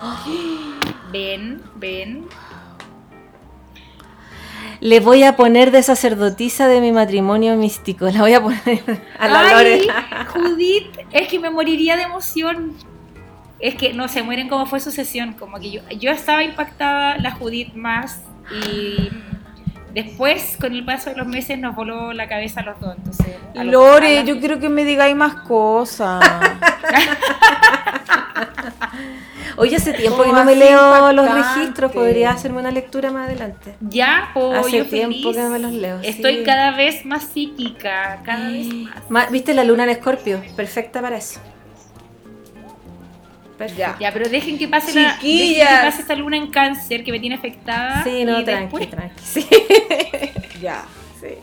<gasps> Ven, ven. Le voy a poner de sacerdotisa de mi matrimonio místico. La voy a poner a la Ay, Lore. Judith, es que me moriría de emoción. Es que no se mueren como fue su sesión, como que yo, yo estaba impactada, la Judith más, y después, con el paso de los meses, nos voló la cabeza a los dos. Entonces, a los- a Lore, la- yo quiero que me digáis más cosas. <laughs> <laughs> Oye, hace tiempo que ¿Cómo no me leo los registros. Podría hacerme una lectura más adelante. Ya, po, Hace yo tiempo feliz. que no me los leo, Estoy sí. cada vez más psíquica, cada vez <gasps> más. ¿Viste la luna en Escorpio? Perfecta para eso. Perfecto. Ya, pero dejen que pase la dejen que pase esta luna en cáncer que me tiene afectada. Sí, no, y tranqui, después- tranqui. <laughs> Sí. ya. Sí.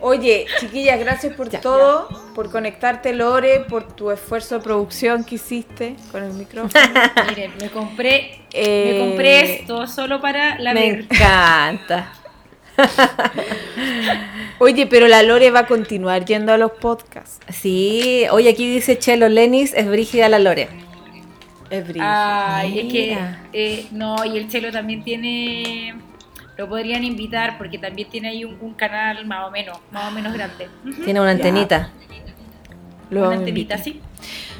Oye, chiquillas, gracias por Ya. todo, por conectarte, Lore, por tu esfuerzo de producción que hiciste con el micrófono. <laughs> Miren, me compré, Eh, me compré esto solo para la Me ver. encanta. Oye, pero la Lore va a continuar yendo a los podcasts. Sí, hoy aquí dice Chelo Lenis, es Brígida la Lore. Es brillo. Ay, es que. Eh, no, y el Chelo también tiene. Lo podrían invitar porque también tiene ahí un, un canal más o menos, más o menos grande. Tiene una antenita. Lo Una antenita, sí.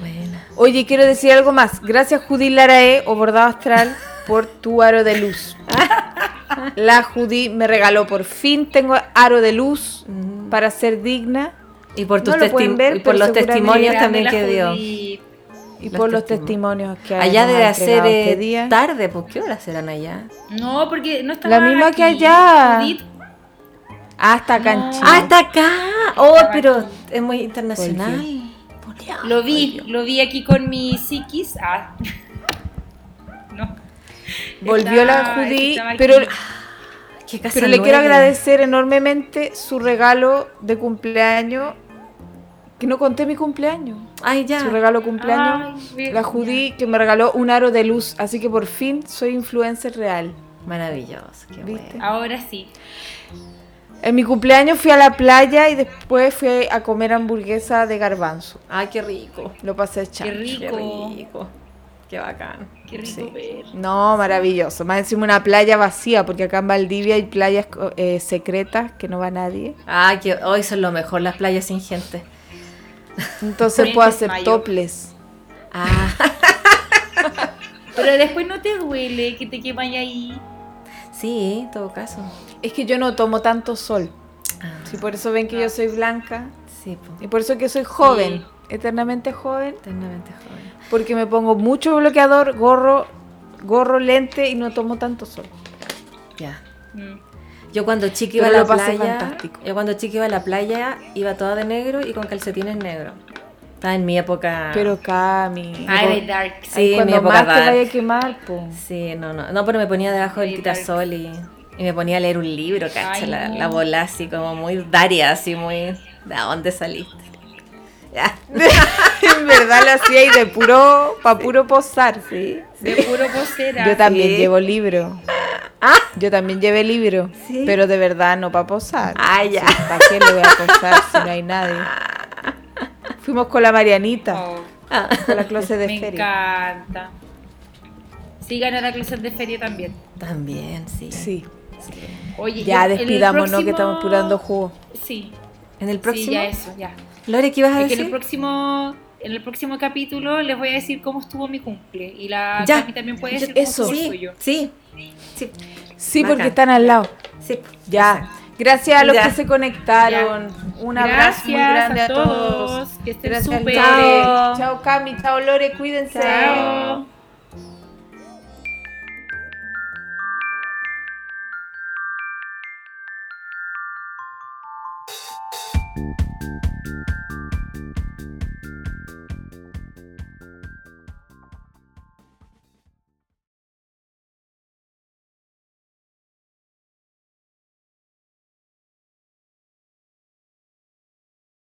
Buena. Oye, quiero decir algo más. Gracias, Judy Larae o Bordado Astral, por tu aro de luz. <laughs> La Judy me regaló, por fin tengo aro de luz Mm. para ser digna Y por, tus No lo testi- pueden ver, y por los testimonios también que dio. Judith. y Los por los testimonios. testimonios que Allá nos debe ha hacer eh, este día. tarde, ¿por qué horas serán allá? No, porque no estaba La misma aquí, que allá. Judith. Ah, está acá en No. Chile. Ah, está acá. Oh, Estaba pero aquí. es muy internacional. Lo vi, lo vi aquí con mi psiquis. Ah. <laughs> No. Volvió la aquí. pero, Qué casa pero le quiero agradecer enormemente su regalo de cumpleaños. Que no conté mi cumpleaños. Ay, ya. Su regalo cumpleaños. Ay, La Judy que me regaló un aro de luz. Así que por fin soy influencer real. Maravilloso, qué ¿Viste? bueno. Ahora sí. En mi cumpleaños fui a la playa y después fui a comer hamburguesa de garbanzo. Ay, qué rico. Lo pasé Qué chancho. Qué rico. rico. Qué bacán. Qué rico Sí. ver. No, maravilloso. Más encima una playa vacía, porque acá en Valdivia hay playas eh, secretas que no va nadie. Ay, que hoy son lo mejor las playas sin gente. Entonces puedo hacer desmayo. toples. Ah, Pero después no te duele que te quemas ahí. sí, en todo caso. Es que yo no tomo tanto sol. Ah, Sí, por eso ven que yo soy blanca. sí, po. Y por eso que soy joven. Eternamente joven. eternamente joven. Porque me pongo mucho bloqueador, gorro, gorro, lente y no tomo tanto sol. Ya. Mm. Yo cuando chica iba a la lo pasé playa, fantástico. yo cuando chica iba a la playa iba toda de negro y con calcetines negros. Estaba en mi época. Pero Cami. Eres dark. Sí, ahí mi cuando época más te dark. vaya a quemar, po. Sí, no, no. No, pero me ponía debajo del quitasol y, y me ponía a leer un libro, cacha, Ay, la, la bola así como muy daria, así muy. ¿De dónde saliste? <laughs> En verdad lo hacía y de puro, pa' puro posar, sí. De puro posera. Yo también Sí. llevo libro. Yo también llevé libro, Sí. pero de verdad no para posar. Ah, ya. ¿Para qué le voy a posar si no hay nadie? Fuimos con la Marianita, Oh, Ah. con la clase de me feria. encanta. Sigan a la clase de feria también. También, sí. Sí. Oye, Ya despidámonos que próximo- estamos purando jugo. Sí, En el próximo. sí, ya eso, ya. Lore, ¿qué ibas a Es que en decir? el próximo en el próximo capítulo les voy a decir cómo estuvo mi cumple y la Ya. Cami también puede decir cómo eso. el Sí, suyo. sí, sí, Sí, Bacán. porque están al lado. sí. Ya. Gracias a los Ya. que se conectaron. Un abrazo muy grande a a todos. todos. Que estén Gracias, súper. Lore. Chao. Chao, Cami. Chao, Lore. Cuídense. Chao.